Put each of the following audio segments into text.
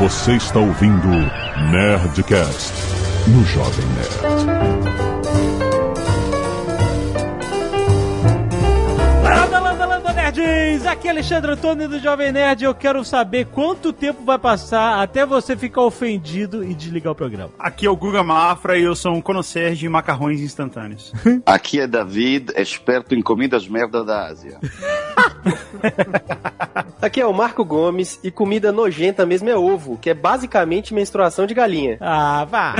Você está ouvindo Nerdcast no Jovem Nerd. Landa, landa, landa, nerds! Aqui é Alexandre Antônio do Jovem Nerd. Eu quero saber quanto tempo vai passar até você ficar ofendido e desligar o programa. Aqui é o Guga Mafra e eu sou um connoisseur de macarrões instantâneos. Aqui é David, experto em comidas merda da Ásia. Aqui é o Marco Gomes e comida nojenta mesmo é ovo, que é basicamente menstruação de galinha. Ah, vá!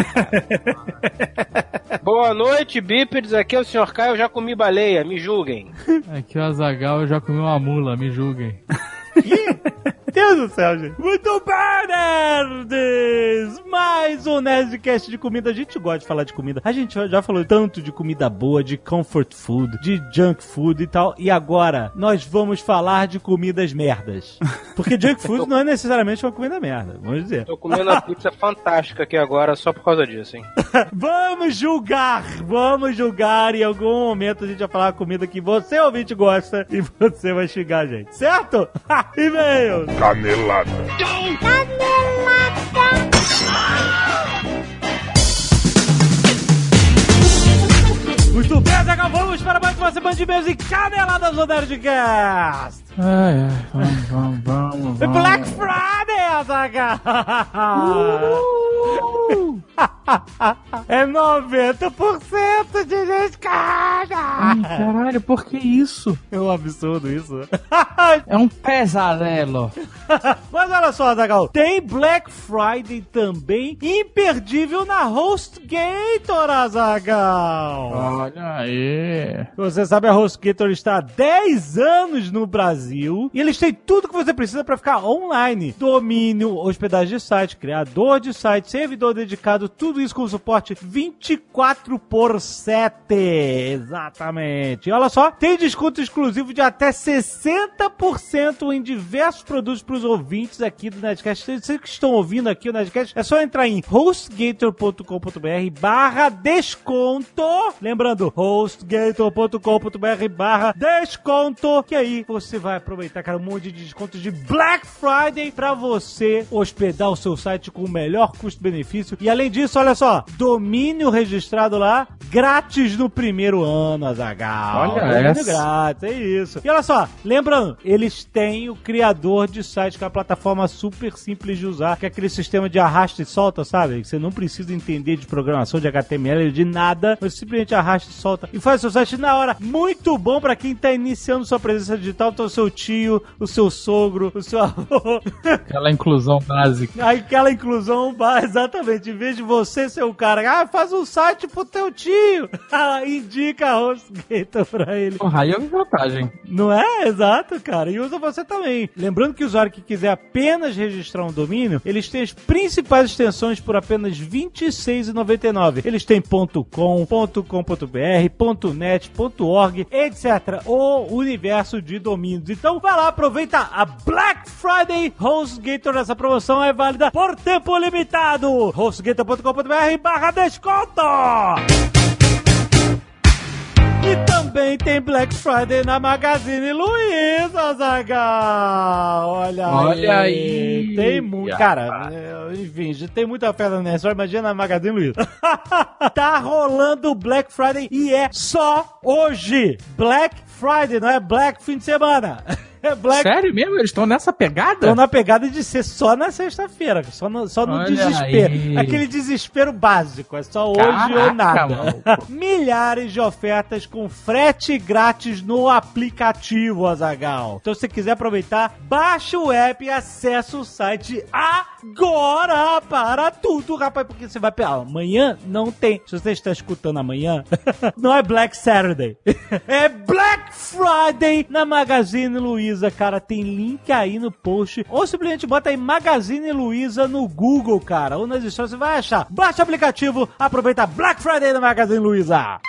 Boa noite, bípedes. Aqui é o Sr. Caio, eu já comi baleia, me julguem. Aqui é o Azagal, eu já comi uma mula, me julguem. Deus do céu, gente. Muito bem, nerds! Mais um Nerdcast de comida. A gente gosta de falar de comida. A gente já falou tanto de comida boa, de comfort food, de junk food e tal. E agora, nós vamos falar de comidas merdas. Porque junk food não é necessariamente uma comida merda, vamos dizer. Tô comendo uma pizza fantástica aqui agora só por causa disso, hein? Vamos julgar! Vamos julgar! Em algum momento a gente vai falar a comida que você, ouvinte, gosta e você vai xingar a gente, certo? E-mail! Canelada. Muito bem, Zagal, vamos para mais uma semana de e caneladas do Nerdcast! Ai, ai, vamos, vamos, vamos. vamos. Black Friday, Azaghal! é 90% de descarga! Ai, caralho, por que isso? É um absurdo isso. É um pesadelo. Mas olha só, Azaghal, tem Black Friday também imperdível na HostGator, Azaghal! Olha aí. Você sabe, a HostGator está há 10 anos no Brasil e eles têm tudo que você precisa para ficar online: domínio, hospedagem de site, criador de site, servidor dedicado, tudo isso com suporte 24 por 7. Exatamente. E olha só, tem desconto exclusivo de até 60% em diversos produtos para os ouvintes aqui do Nerdcast. Vocês que estão ouvindo aqui o Nerdcast, é só entrar em hostgator.com.br barra desconto. Lembrando, hostgator.com.br barra desconto. Que aí você vai aproveitar, cara, um monte de descontos de Black Friday para você hospedar o seu site com o melhor custo-benefício. E além disso, olha só, domínio registrado lá, grátis no primeiro ano, Azagal. Olha domínio essa. grátis, é isso. E olha só, lembrando, eles têm o criador de site, que é uma plataforma super simples de usar, que é aquele sistema de arrasta e solta, sabe? Que Você não precisa entender de programação, de HTML, de nada, você simplesmente arrasta e solta e faz seu site na hora. Muito bom pra quem tá iniciando sua presença digital, então o seu tio, o seu sogro, o seu avô. Aquela inclusão básica. Aquela inclusão, bah, exatamente. Em vez de você ser o cara, ah, faz um site pro teu tio. Ah, Indica a HostGator pra ele. Porra, aí é vantagem. Não é? Exato, cara. E usa você também. Lembrando que o usuário que quiser apenas registrar um domínio, eles têm as principais extensões por apenas R$ 26,99. Eles têm .com, .com.br, .net, .org, etc. O universo de domínios. Então, vai lá, aproveita a Black Friday HostGator. Essa promoção é válida por tempo limitado. hostgator.com.br barra desconto. E também tem Black Friday na Magazine Luiza, Zagal. Olha, Olha aí. Tem muito. Cara, é, enfim, já tem muita oferta nessa. Só imagina na Magazine Luiza. tá rolando Black Friday e é só hoje. Black Friday, não é Black fim de semana. É Black Sério mesmo? Eles estão nessa pegada? Estão na pegada de ser só na sexta-feira, só no, só no Olha desespero. aí. Aquele desespero básico, é só hoje Caraca, ou nada. Milhares de ofertas com frete grátis no aplicativo, Azagal. Então, se você quiser aproveitar, baixa o app e acessa o site agora para tudo, rapaz, porque você vai pegar. Amanhã não tem. Se você está escutando amanhã, não é Black Saturday. é Black Friday na Magazine Luiza, cara. Tem link aí no post. Ou simplesmente bota aí Magazine Luiza no Google, cara. Ou nas histórias você vai achar. Baixa o aplicativo, aproveita Black Friday na Magazine Luiza.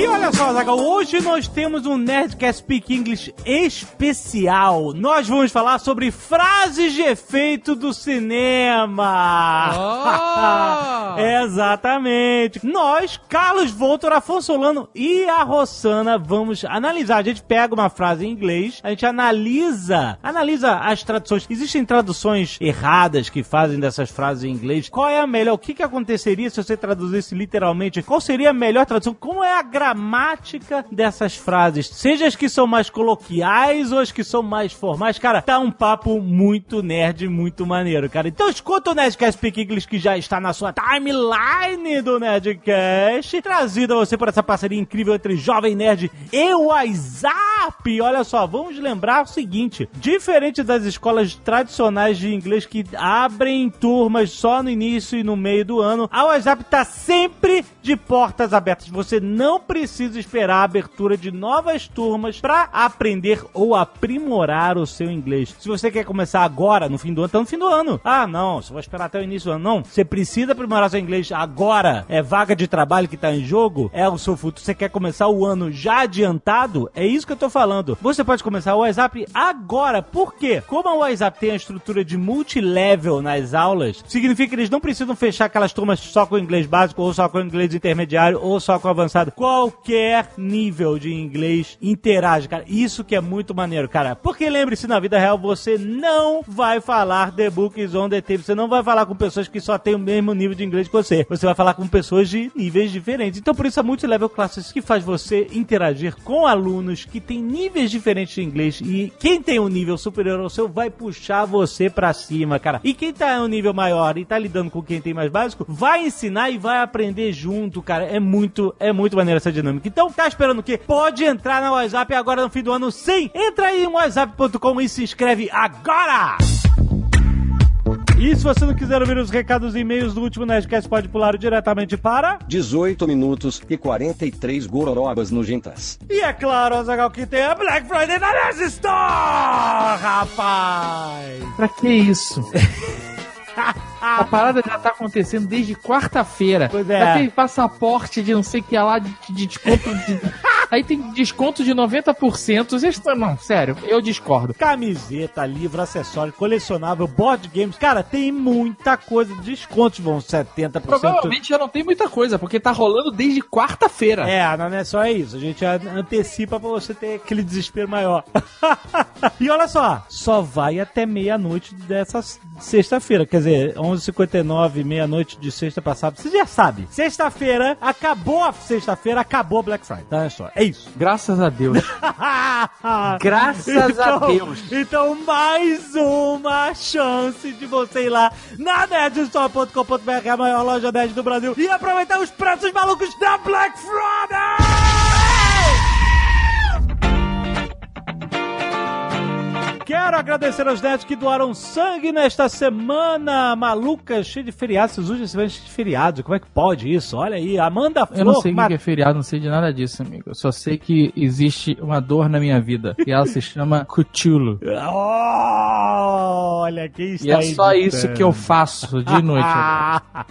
E olha só, Zagal, hoje nós temos um Nerdcast Speak English especial. Nós vamos falar sobre frases de efeito do cinema. Oh! Exatamente. Nós, Carlos Voltor, Afonso Solano e a Rossana vamos analisar. A gente pega uma frase em inglês, a gente analisa, analisa as traduções. Existem traduções erradas que fazem dessas frases em inglês. Qual é a melhor? O que, que aconteceria se você traduzisse literalmente? Qual seria a melhor tradução? Como é a gramática dessas frases? Seja as que são mais coloquiais ou as que são mais formais. Cara, tá um papo muito nerd, muito maneiro, cara. Então escuta o Nerdcast Speak English que já está na sua timeline do Nerdcast, trazido a você por essa parceria incrível entre Jovem Nerd e WhatsApp. Olha só, vamos lembrar o seguinte: diferente das escolas tradicionais de inglês que abrem turmas só no início e no meio do ano, a WhatsApp tá sempre de portas abertas. Você não precisa esperar a abertura de novas turmas para aprender ou aprimorar o seu inglês. Se você quer começar agora, no fim do ano, tá no fim do ano. Ah, não, só vou esperar até o início do ano. Não, você precisa aprimorar seu inglês agora. É vaga de trabalho que tá em jogo, é o seu futuro. Você quer começar o ano já adiantado? É isso que eu tô falando. Você pode começar o WhatsApp agora. Por quê? Como a WhatsApp tem a estrutura de multilevel nas aulas, significa que eles não precisam fechar aquelas turmas só com inglês básico, ou só com inglês intermediário, ou só com avançado. Qualquer nível de inglês interage, cara. Isso que é muito maneiro, cara. Porque lembre-se, na vida real, você não vai falar The Book on the Table. Você não vai falar com pessoas que só têm o mesmo nível de inglês que você. Você vai falar com pessoas de níveis diferentes. Então, por isso, a Multilevel Classes que faz você interagir com alunos que têm níveis diferentes de inglês. E quem tem um nível superior ao seu vai puxar você pra cima, cara. E quem tá em um nível maior e tá lidando com quem tem mais básico, vai ensinar e vai aprender junto, cara. É muito, é muito maneiro essa dinâmica. Então, tá esperando o quê? Pode entrar na WhatsApp agora no fim do ano, sim! Entra aí em whatsapp.com e se inscreve agora! E se você não quiser ouvir os recados e e-mails do último Nerdcast, pode pular diretamente para... 18 minutos e 43 gororobas nojentas. E é claro, Azagal, que tem a Black Friday na Nerd Store, rapaz! Pra que isso? A parada já tá acontecendo desde quarta-feira. Pois é. Já tem passaporte de não sei o que lá, de, de desconto de... Aí tem desconto de 90%. Vocês estão- Não, sério, eu discordo. Camiseta, livro, acessório, colecionável, board games. Cara, tem muita coisa. Descontos vão 70%. Provavelmente já não tem muita coisa, porque tá rolando desde quarta-feira. É, não é só isso. A gente an- antecipa pra você ter aquele desespero maior. e olha só, só vai até meia-noite dessa s- sexta-feira. Quer dizer, 11h59, meia-noite de sexta passada. Você já sabe. Sexta-feira, acabou a sexta-feira, acabou a Black Friday. Tá, olha só. É isso. Graças a Deus. Graças a Deus. Então, mais uma chance de você ir lá na nerdstore.com.br, a maior loja nerd do Brasil, e aproveitar os preços malucos da Black Friday! Quero agradecer aos nerds que doaram sangue nesta semana maluca, cheia de feriados. Vocês usam esse semana cheia de feriados. Como é que pode isso? Olha aí, Amanda Flor. Eu não sei o que é feriado, não sei de nada disso, amigo. Eu só sei que existe uma dor na minha vida. E ela se chama Cthulhu. Olha, quem está E é só editando. isso que eu faço de noite.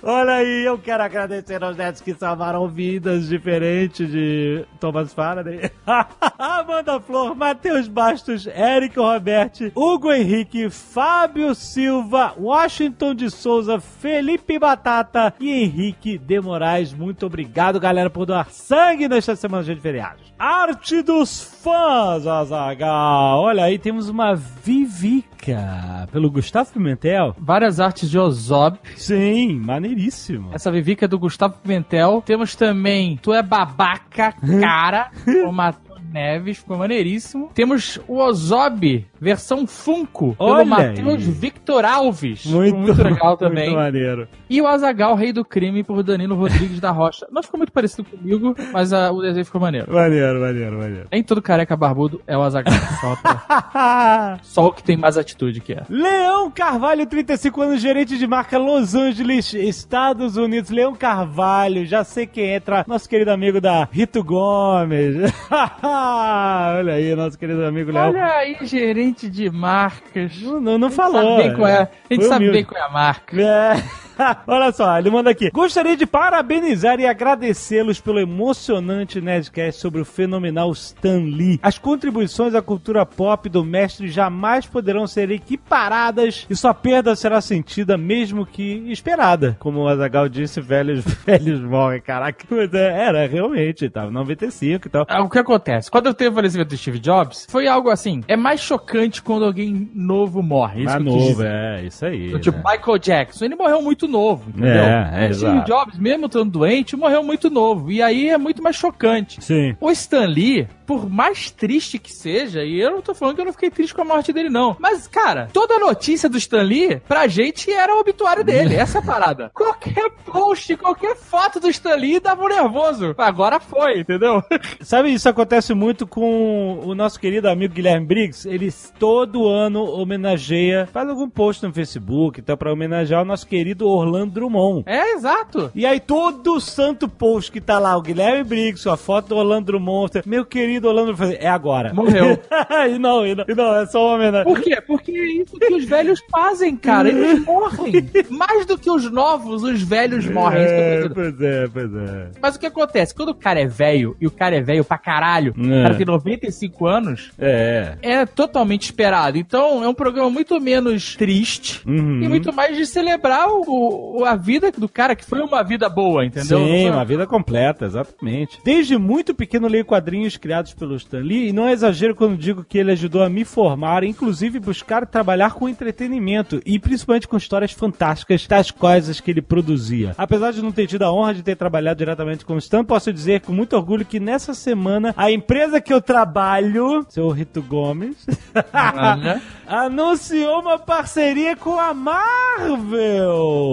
Olha aí, eu quero agradecer aos netos que salvaram vidas diferentes de Thomas Faraday. Amanda Flor, Matheus Bastos, Érico Roberti, Hugo Henrique, Fábio Silva, Washington de Souza, Felipe Batata e Henrique de Moraes. Muito obrigado, galera, por doar sangue nesta semana de feriados. Arte dos fãs, Azagal. Olha aí, temos uma Vivica pelo Gustavo Pimentel. Várias artes de Ozob. Sim, maneiríssimo. Essa Vivica é do Gustavo Pimentel. Temos também Tu é Babaca, Cara, o Matheus Neves, ficou maneiríssimo. Temos o Ozob, versão Funko, pelo Matheus. Victor Alves. Muito, muito legal também. Muito maneiro. E o Azagal, Rei do Crime, por Danilo Rodrigues da Rocha. Não ficou muito parecido comigo, mas ah, o desenho ficou maneiro. Maneiro, maneiro, maneiro. Nem todo careca barbudo é o Azagal. Só, pra- só o que tem mais atitude que é. Leão Carvalho, 35 anos, gerente de marca Los Angeles, Estados Unidos. Leão Carvalho, já sei quem entra, nosso querido amigo da Rito Gomes. Olha aí, nosso querido amigo Leão. Olha aí, gerente de marcas. Não, não, não A gente falou. sabe bem qual é, a gente sabe humilde. bem qual é a marca. É. Olha só, ele manda aqui. Gostaria de parabenizar e agradecê-los pelo emocionante Nerdcast sobre o fenomenal Stan Lee. As contribuições à cultura pop do mestre jamais poderão ser equiparadas e sua perda será sentida mesmo que esperada. Como o Azagal disse, velhos, velhos morrem. Caraca, é, era realmente, tava 95 e tal. Ah, O que acontece? Quando eu teve o falecimento do Steve Jobs, foi algo assim. É mais chocante quando alguém novo morre. Isso eu quis novo, é, isso aí. Tipo, né? Michael Jackson, ele morreu muito novo, entendeu? É, é, o Steve. Jobs, mesmo estando doente, morreu muito novo. E aí é muito mais chocante. Sim. O Stan Lee, por mais triste que seja, e eu não tô falando que eu não fiquei triste com a morte dele, não. Mas, cara, toda notícia do Stan Lee, pra gente, era o obituário dele. Essa é parada. qualquer post, qualquer foto do Stan Lee dava um nervoso. Agora foi, entendeu? Sabe, isso acontece muito com o nosso querido amigo Guilherme Briggs. Ele todo ano homenageia, faz algum post no Facebook, então, pra homenagear o nosso querido Orlando Drummond. É, exato. E aí, todo santo post que tá lá, o Guilherme Briggs, a foto do Orlando Drummond, meu querido Orlando Drummond, é agora. Morreu. e não, e não, e não, é só uma homenagem. Por quê? Porque é isso que os velhos fazem, cara. Eles morrem. Mais do que os novos, os velhos morrem. Eu tô É, pois é, pois é. Mas o que acontece? Quando o cara é velho, e o cara é velho pra caralho, É. o cara tem 95 anos, É. é totalmente esperado. Então é um programa muito menos triste Uhum. e muito mais de celebrar o, o- a vida do cara, que foi uma vida boa, entendeu? Sim, uma vida completa, exatamente. Desde muito pequeno leio quadrinhos criados pelo Stan Lee e não é exagero quando digo que ele ajudou a me formar, inclusive buscar trabalhar com entretenimento e principalmente com histórias fantásticas, tais quais as que ele produzia. Apesar de não ter tido a honra de ter trabalhado diretamente com o Stan, posso dizer com muito orgulho que nessa semana a empresa que eu trabalho, seu Rito Gomes, anunciou uma parceria com a Marvel.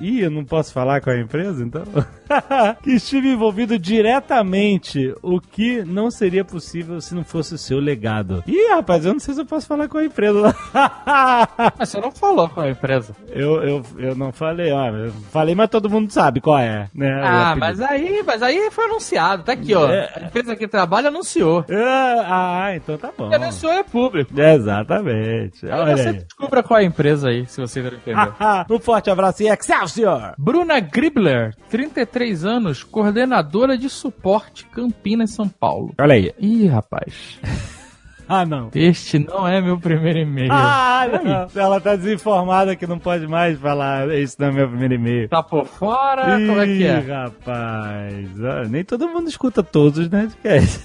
Ih, eu não posso falar com a empresa, então? que estive envolvido diretamente, o que não seria possível se não fosse o seu legado. Ih, rapaz, eu não sei se eu posso falar com a empresa. Mas você não falou com a empresa. eu, eu, eu não falei, ó, falei, mas todo mundo sabe qual é, né? Ah, mas aí, mas aí foi anunciado. Tá aqui, ó. É. A empresa que trabalha anunciou. Ah, ah, então tá bom. Quem anunciou é público. Exatamente. Aí Olha você aí. descubra qual é a empresa aí, se você não entendeu. um forte abraço e Excelsior! Bruna Gribler, 33 anos, coordenadora de suporte Campinas, São Paulo. Olha aí. Ih, rapaz. Ah, não. Este não é meu primeiro e-mail. Ah, não. Ela tá desinformada que não pode mais falar. Isso não é meu primeiro e-mail. Tá por fora? Como é que Ih, é? rapaz. Ah, nem todo mundo escuta todos os Nerdcasts.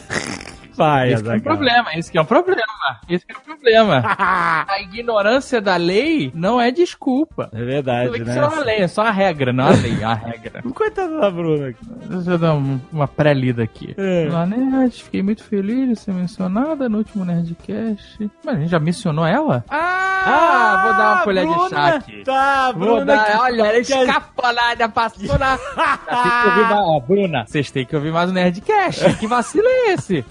Vai, Esse que é um problema, esse que é um problema. Esse que é um problema. A ignorância da lei não é desculpa. É verdade, né? isso é uma lei, é só a regra, não a lei, é a regra. Coitada da Bruna. Deixa eu dar um- uma pré-lida aqui. É. Olá, Nerd, fiquei muito feliz de ser mencionada no último Nerdcast. Mas a gente já mencionou ela? Ah, vou dar uma colher de chá Bruna. aqui. Tá, Vou Bruna. dar, que- olha, ela escapolada, passou na... Que ouvir mais, ó, Bruna, vocês têm que ouvir mais o Nerdcast. Que vacilo é esse?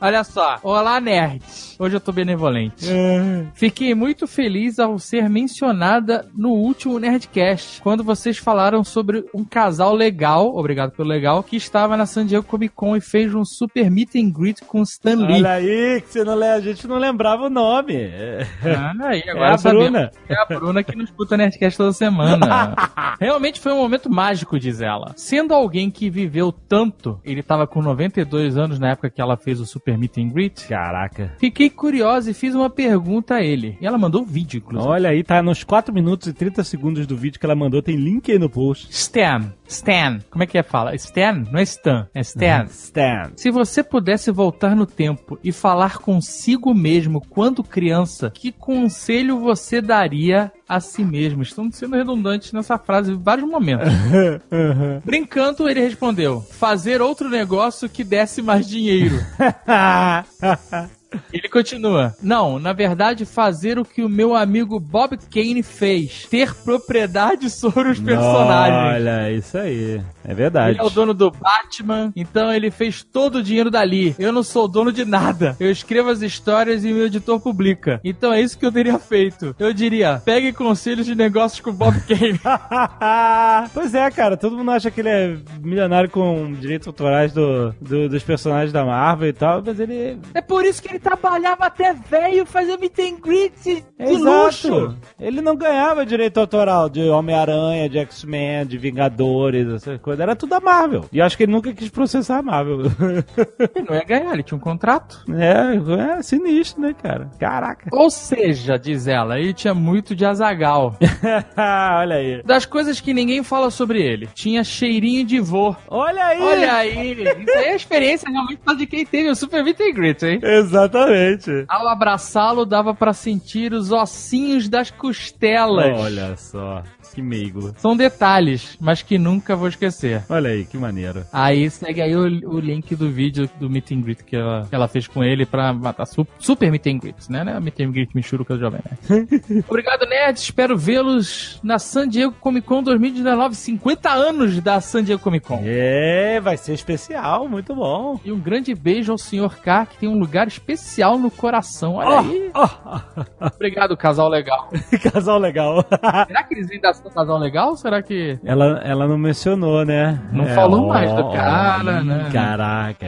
Olha só. Olá, nerds. Hoje eu tô benevolente. É. Fiquei muito feliz ao ser mencionada no último Nerdcast, quando vocês falaram sobre um casal legal, obrigado pelo legal, que estava na San Diego Comic Con e fez um super meet and greet com Stan Lee. Olha aí, que você não, a gente não lembrava o nome. É. Ah, aí, agora É a sabemos. Bruna. É a Bruna que não escuta Nerdcast toda semana. Realmente foi um momento mágico, diz ela. Sendo alguém que viveu tanto, ele tava com 92 anos na época que ela fez o Super Meet and Greet. Caraca. Fiquei curiosa e fiz uma pergunta a ele. E ela mandou um vídeo, inclusive. Olha aí, tá nos 4 minutos e 30 segundos do vídeo que ela mandou, tem link aí no post. Stan. Stan. Como é que é fala? Stan? Não é Stan, é Stan. Stan. Se você pudesse voltar no tempo e falar consigo mesmo quando criança, que conselho você daria a si mesmo? Estamos sendo redundantes nessa frase em vários momentos. Brincando, ele respondeu: fazer outro negócio que desse mais dinheiro. Ele continua: Não, na verdade, fazer o que o meu amigo Bob Kane fez: ter propriedade sobre os personagens. Olha, isso aí. É verdade. Ele é o dono do Batman, então ele fez todo o dinheiro dali. Eu não sou dono de nada. Eu escrevo as histórias e meu editor publica. Então é isso que eu teria feito. Eu diria: pegue conselhos de negócios com Bob Kane. pois é, cara, todo mundo acha que ele é milionário com direitos autorais do, do- dos personagens da Marvel e tal, mas ele. é por isso que ele trabalhava até velho fazendo meet and greet de Exato. luxo. Ele não ganhava direito autoral de Homem-Aranha, de X-Men, de Vingadores, essas coisas. Era tudo a Marvel. E eu acho que ele nunca quis processar a Marvel. Ele não ia ganhar, ele tinha um contrato. é, é sinistro, né, cara? Caraca. Ou seja, diz ela, ele tinha muito de azagal. Olha aí. Das coisas que ninguém fala sobre ele, tinha cheirinho de vô. Olha aí. Olha aí, isso aí é a experiência realmente de quem teve o Super Meet and Greet, hein? Exatamente. Ao abraçá-lo, dava pra sentir os ossinhos das costelas. Olha só. Que meigo. São detalhes, mas que nunca vou esquecer. Olha aí, que maneiro. Aí segue aí o, o link do vídeo do Meet and Greet que ela, que ela fez com ele pra matar su Super Meet and Greet, né? Não é Meet and Greet Michuruca do Jovem Nerd. Obrigado, Nerd. Espero vê-los na San Diego Comic Con 2019. 50 anos da San Diego Comic Con. É, vai ser especial, muito bom. E um grande beijo ao Sr. K, que tem um lugar especial no coração. Olha aí. Obrigado, casal legal. Casal legal. Será que eles ainda são casal legal? Ou será que. Ela, ela não mencionou, né? Não falou mais do cara, ih, né? Caraca.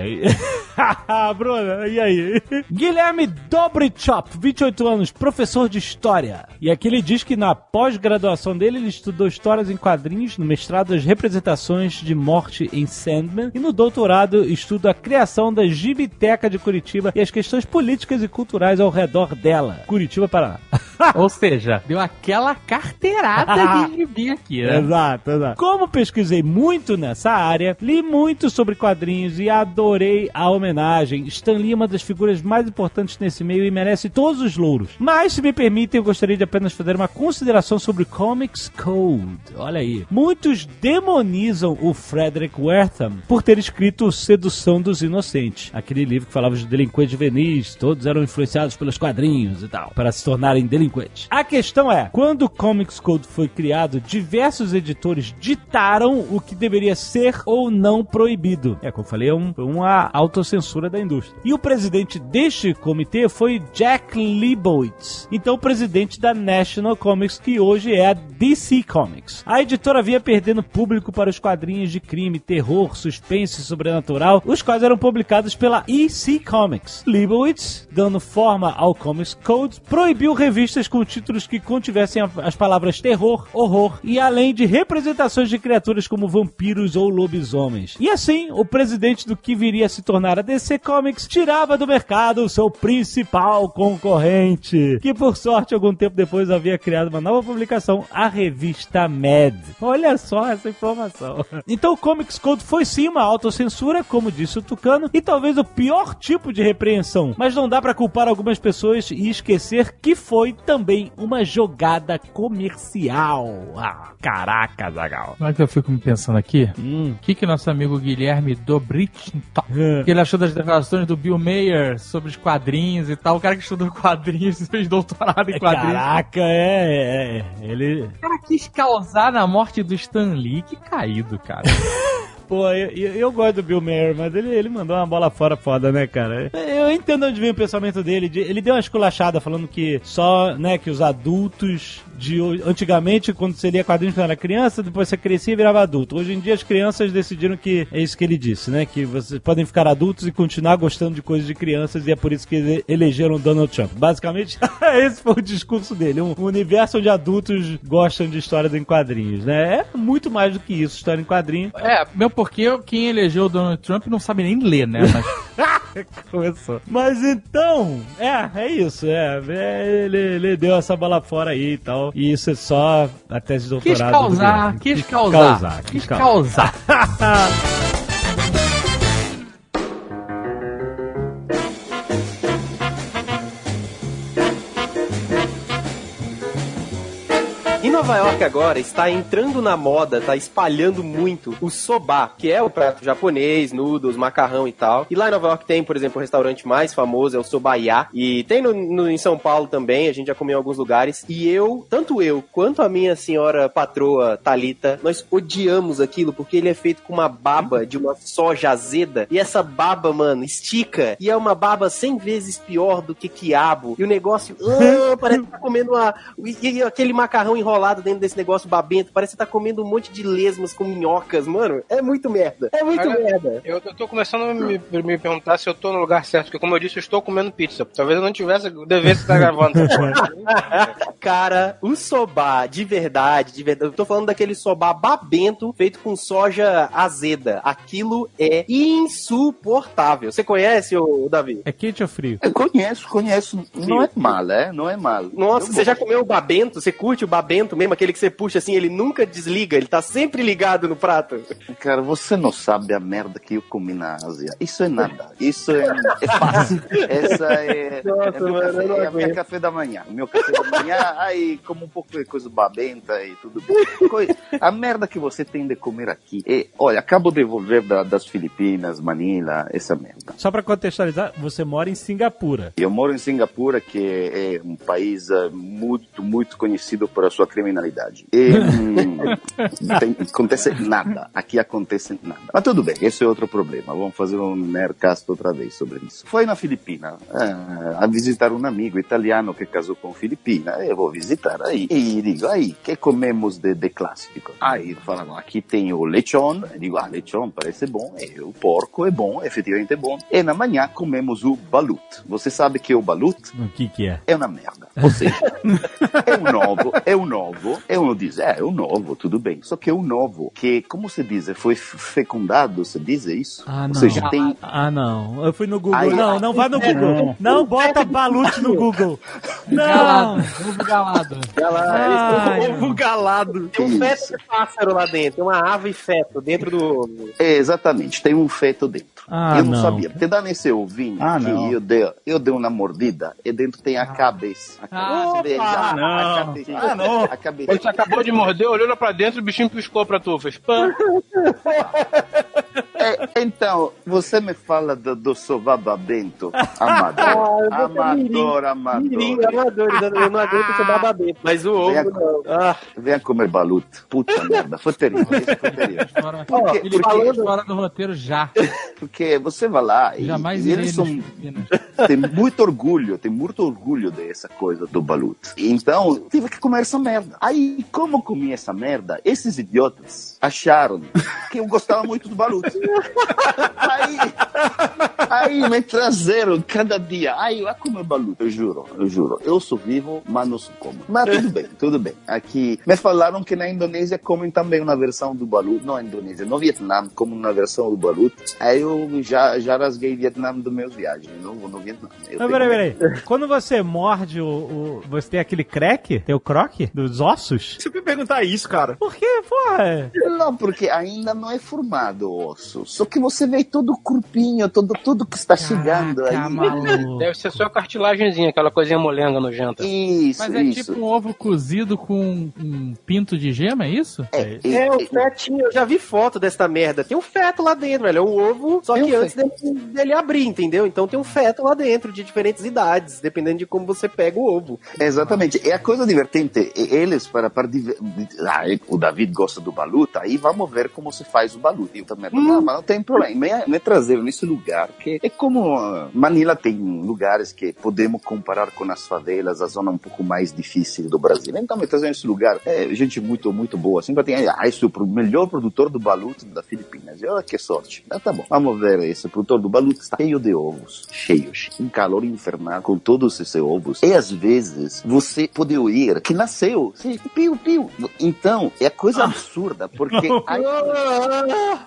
Bruna, e aí? Guilherme Dobrichop, 28 anos, professor de História. E aqui ele diz que na pós-graduação dele ele estudou Histórias em Quadrinhos, no mestrado as representações de morte em Sandman, e no doutorado estuda a criação da Gibiteca de Curitiba e as questões políticas e culturais ao redor dela. Curitiba, Paraná. Ou seja, deu aquela carteirada de gibi aqui, né? Exato, exato. Como pesquisei muito nessa área, li muito sobre quadrinhos e adorei a homenagem. Stan Lee é uma das figuras mais importantes nesse meio e merece todos os louros. Mas, se me permitem, eu gostaria de apenas fazer uma consideração sobre Comics Code. Olha aí. Muitos demonizam o Frederick Wertham por ter escrito Sedução dos Inocentes, aquele livro que falava de delinquentes juvenis, todos eram influenciados pelos quadrinhos e tal, para se tornarem delinquentes. A questão é, quando o Comics Code foi criado, diversos editores ditaram o que deveria ser ou não proibido. É, como eu falei, é um, uma autocensura da indústria. E o presidente deste comitê foi Jack Leibowitz, então presidente da National Comics, que hoje é a DC Comics. A editora vinha perdendo público para os quadrinhos de crime, terror, suspense sobrenatural, os quais eram publicados pela EC Comics. Leibowitz, dando forma ao Comics Code, proibiu revistas com títulos que contivessem as palavras terror, horror e além de representações de criaturas como vampiros ou lobisomens. E assim, o presidente do que viria a se tornar a DC Comics tirava do mercado o seu principal concorrente, que por sorte algum tempo depois havia criado uma nova publicação, a revista Mad. Olha só essa informação. Então o Comics Code foi sim uma autocensura, como disse o Tucano, e talvez o pior tipo de repreensão, mas não dá pra culpar algumas pessoas e esquecer que foi também uma jogada comercial. Ah, caraca, Zagal. Como é que eu fico me pensando aqui? Hum. O que que nosso amigo Guilherme Dobrich o que ele achou das declarações do Bill Mayer sobre os quadrinhos e tal? O cara que estudou quadrinhos e fez doutorado em quadrinhos. Caraca, é, é. Ele. O cara quis causar na morte do Stan Lee. Que caído, cara. Pô, eu, eu, eu gosto do Bill Mayer, mas ele, ele mandou uma bola fora foda, né, cara? Eu entendo onde vem o pensamento dele. de- Ele deu uma esculachada falando que só, né, que os adultos de antigamente, quando você lia quadrinhos quando era criança, depois você crescia e virava adulto. Hoje em dia as crianças decidiram que é isso que ele disse, né? Que vocês podem ficar adultos e continuar gostando de coisas de crianças e é por isso que ele- elegeram Donald Trump. Basicamente, esse foi o discurso dele. Um universo onde adultos gostam de histórias em quadrinhos, né? É muito mais do que isso, história em quadrinho. é, meu porque quem elegeu o Donald Trump não sabe nem ler, né? Mas Começou. Mas então, é, é isso. É, é, ele, ele deu essa bola fora aí e tal. E isso é só a tese de doutorado. quis do causar, Guilherme. quis causar, causar, quis quis causar. Nova York agora está entrando na moda, tá espalhando muito o soba, que é o prato japonês, noodles, macarrão e tal. E lá em Nova York tem, por exemplo, o restaurante mais famoso, é o Sobaiá. E tem no, no- em São Paulo também, a gente já comeu em alguns lugares. E eu, tanto eu quanto a minha senhora patroa Talita, nós odiamos aquilo porque ele é feito com uma baba de uma soja azeda. E essa baba, mano, estica. E é uma baba 100 vezes pior do que quiabo. E o negócio, ah, parece que tá comendo uma, e, e aquele macarrão enrolado enrolado dentro desse negócio babento. Parece que você tá comendo um monte de lesmas com minhocas, mano. É muito merda. É muito Olha, merda. Eu, eu tô começando a me, me perguntar se eu tô no lugar certo, porque como eu disse, eu estou comendo pizza. Talvez eu não tivesse, eu devesse estar gravando. Cara, o sobá, de verdade, de verdade. Eu tô falando daquele sobá babento feito com soja azeda. Aquilo é insuportável. Você conhece, o Davi? É quente ou frio? Eu conheço, conheço. Não é mal, é? Não é mal. Nossa, Eu você já comeu o babento? Você curte o babento mesmo? Aquele que você puxa assim, ele nunca desliga, ele tá sempre ligado no prato. Cara, você não sabe a merda que eu comi na Ásia. Isso é nada. Isso é, é fácil. Essa é, Nossa, é, meu mano, café, é a minha aguento. café da manhã. O meu café da manhã, aí como um pouco de coisa babenta e tudo bem. A merda que você tem de comer aqui é, olha, acabo de volver da- das Filipinas, Manila, essa merda. Só pra contextualizar, você mora em Singapura. Eu moro em Singapura, que é um país eh, muito, muito conhecido por a sua criminalidade. E hum, tem, acontece nada. Aqui acontece nada. Mas tudo bem, esse é outro problema. Vamos fazer um Nerdcast outra vez sobre isso. Foi na Filipina eh, a visitar um amigo italiano que casou com filipina. Eu vou visitar aí. E digo, aí, que comemos de, de clássico? Aí falam, aqui tem o lechon. Eu digo, ah, lechon parece bom. E o porco é bom, efetivamente é bom. E na manhã comemos o balut. Você sabe que o balut O que que é? é uma merda. Ou seja, é um novo, é um novo, é um diz, é, é um novo, tudo bem. Só que é um novo que, como se diz, foi fecundado, se diz isso? Ah, Ou não. seja, tem Ah, não. Eu fui no Google. Aí- não, não vai no Google. Não bota balute no Google. Não. Galado, ovo galado. Ai, Ovo galado. Tem um feto de pássaro lá dentro, tem uma ave feto dentro do ovo. É, exatamente, tem um feto dentro. Ah, eu não, não. sabia. Te dá nesse ovinho Ah, que não. eu dei, eu dei uma mordida e dentro tem a cabeça. A Ah, cabeça dele, a- não. a cabeça. Ah, não. A cabeça. Quando você acabou de morder, olhou lá pra dentro, o bichinho piscou pra tu. Fez pã. É, então, você me fala do, do sovaba bento, amador. Ah, amador, amador. Mirim, amadores, eu não aguento esse bababento. Mas o Venha ovo não. Ah, Venha comer baluto. Puta merda, foi terrível. Isso foi terrível. Fora, Por quê? ele Porque- falou fora do roteiro já. Porque você vai lá e, Jamais e eles são, tem muito orgulho, tem muito orgulho dessa coisa do baluto. Então, tive que comer essa merda. Aí, como comi essa merda, esses idiotas acharam que eu gostava muito do baluto. aí, aí me trazeram cada dia. Aí, vai comer baluto, eu juro, eu juro. Eu sou vivo, mas não sou como. Mas tudo bem, tudo bem. Aqui, me falaram que na Indonésia comem também uma versão do baluto. Não Indonésia, no Vietnã, como uma versão do baluto. Aí eu já, já rasguei Vietnã dos meus viagens. Eu não vou no Vietnã. Eu peraí, peraí. Quando você morde o, o- Você tem aquele crack? Tem o croque? Dos ossos? Você me perguntar isso, cara. Por quê, porra? Não, porque ainda não é formado o osso. Só que você vê todo o corpinho, todo, tudo que está chegando aí. maluco. Deve ser só a cartilagenzinha, aquela coisinha molenga nojenta. Isso, Mas é isso. tipo um ovo cozido com um pinto de gema, é isso? É, é, é, o fetinho, eu já vi foto dessa merda. Tem um feto lá dentro, velho. É um ovo, só Tem que um antes dele, dele abrir, entendeu? Então tem um feto lá dentro, de diferentes idades, dependendo de como você pega o ovo. Exatamente. É a coisa divertente. E Eles, para, para ah, o David gosta do baluta, aí vamos ver como se faz o baluta. Eu também, não, mas não tem problema. Me, me trazer nesse lugar, que é como ah, Manila tem lugares que podemos comparar com as favelas, a zona um pouco mais difícil do Brasil. Então me trazer nesse lugar, é gente muito, muito boa. Sempre tem, ah, esse é o melhor produtor do baluto da Filipinas. Eu, ah, que sorte. Ah, tá bom. Vamos ver, esse produtor do baluto está cheio de ovos, cheios, um calor infernal com todos esses ovos. E às vezes você pode ouvir que nasceu, sim, piu, piu. Então, é coisa absurda, porque aí-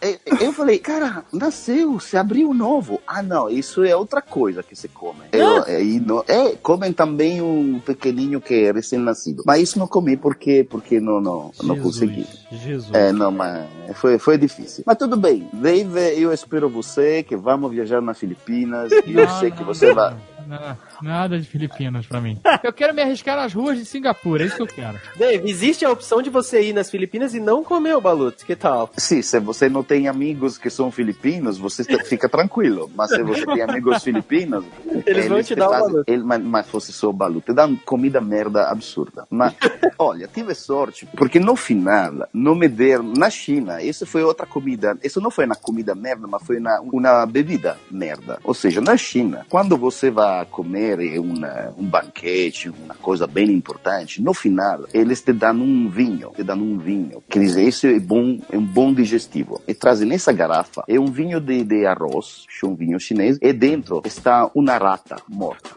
é, eu falei, cara, nasceu, se abriu novo. Ah, não, isso é outra coisa que se come. Eu, aí não, é, comem também um pequenininho que é recém-nascido. Mas isso não comi porque, porque não, não, não Jesus, consegui. Jesus. É, não, mas foi, foi difícil. Mas tudo bem, Dave, eu espero você que vamos viajar nas Filipinas e eu Não, sei que não, você não, vai. não, nada de Filipinas pra mim. Eu quero me arriscar nas ruas de Singapura, é isso que eu quero. Dave, existe a opção de você ir nas Filipinas e não comer o baluto. Que tal? Sim, se você não tem amigos que são filipinos, você fica tranquilo. Mas se você tem amigos filipinos, Eles vão te dar o baluto. ele, mas, mas fosse só o baluto. Te dá comida merda absurda. Mas, olha, tive sorte, porque no final, não me deram. Na China, isso foi outra comida. Isso não foi na comida merda, mas foi na uma bebida merda. Ou seja, na China, quando você vai a comer uma, um banquete, uma coisa bem importante, no final eles te dão um vinho, te dão um vinho. Quer dizer, isso é bom, é um bom digestivo. E trazem nessa garrafa, é um vinho de, de arroz, um vinho chinês, e dentro está uma rata morta.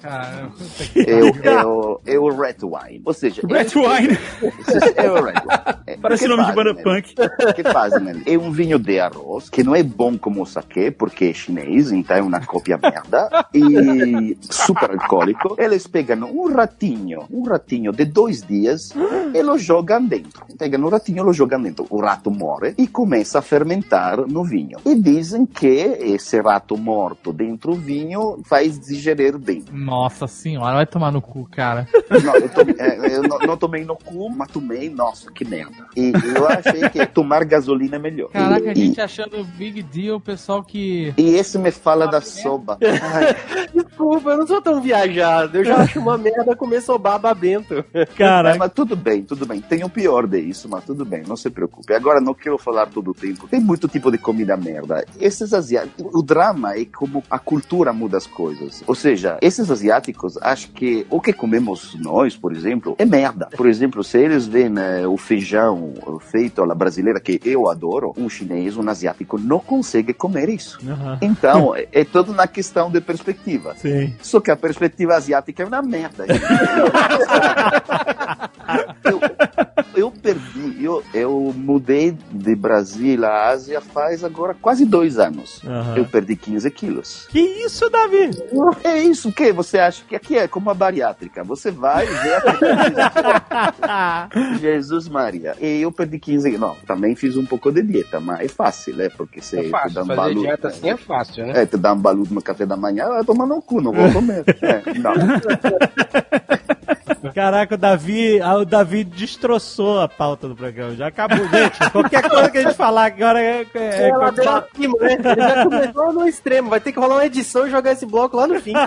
Cara, É o, é, o, é o red wine. Ou seja, Red Wine. É o red wine. É, Parece que nome de banda né? punk. O que fazem ali? É um vinho de arroz, que não é bom como o saquê, porque é chinês, então é uma cópia merda, e super alcoólico. Eles pegam um ratinho, um ratinho de dois dias, e lo jogam dentro. Pegam o ratinho e lo jogam dentro. O rato morre e começa a fermentar no vinho. E dizem que esse rato morto dentro do vinho faz digerir bem. Nossa senhora, vai tomar no cu, cara. Não, eu, tomei, é, eu não, não tomei no cu, mas tomei, nossa, que merda. E eu achei que tomar gasolina é melhor. Caraca, a e, gente achando big deal, o pessoal que. e esse me fala da soba. Ai, Desculpa, eu não sou tão viajado. Eu já acho uma merda comer sobá babento. Cara, mas tudo bem, tudo bem. Tem o pior disso, mas tudo bem, não se preocupe. Agora não quero falar todo o tempo. Tem muito tipo de comida merda. Esses asiáticos, o drama é como a cultura muda as coisas. Ou seja, esses asiáticos acham que o que comemos nós, por exemplo, é merda. Por exemplo, se eles veem eh, o feijão feito à brasileira, que eu adoro, um chinês, um asiático não consegue comer isso. Aham. Então, é, é tudo na questão de perspectiva. Sim. Só que a perspectiva asiática é uma merda. eu, eu perdi, eu, eu mudei de Brasil à Ásia faz agora quase dois anos. Aham. Eu perdi 15 quilos. Que isso, Davi? É isso, o que? Você acha que aqui é como a bariátrica? Você vai ver a Jesus Maria. E eu perdi 15 Não, também fiz um pouco de dieta, mas é fácil, né? Porque você É fácil, dá um fazer balu- dieta assim é fácil, né? É, te dá um baludo no café da manhã, vai tomar no cu, não vou comer. É, não. Caraca, o Davi, ah, o Davi destroçou a pauta do programa. Já acabou, gente. Qualquer coisa que a gente falar agora é. é, É ladeira acima, né? Ele já começou no extremo. Vai ter que rolar uma edição e jogar esse bloco lá no fim.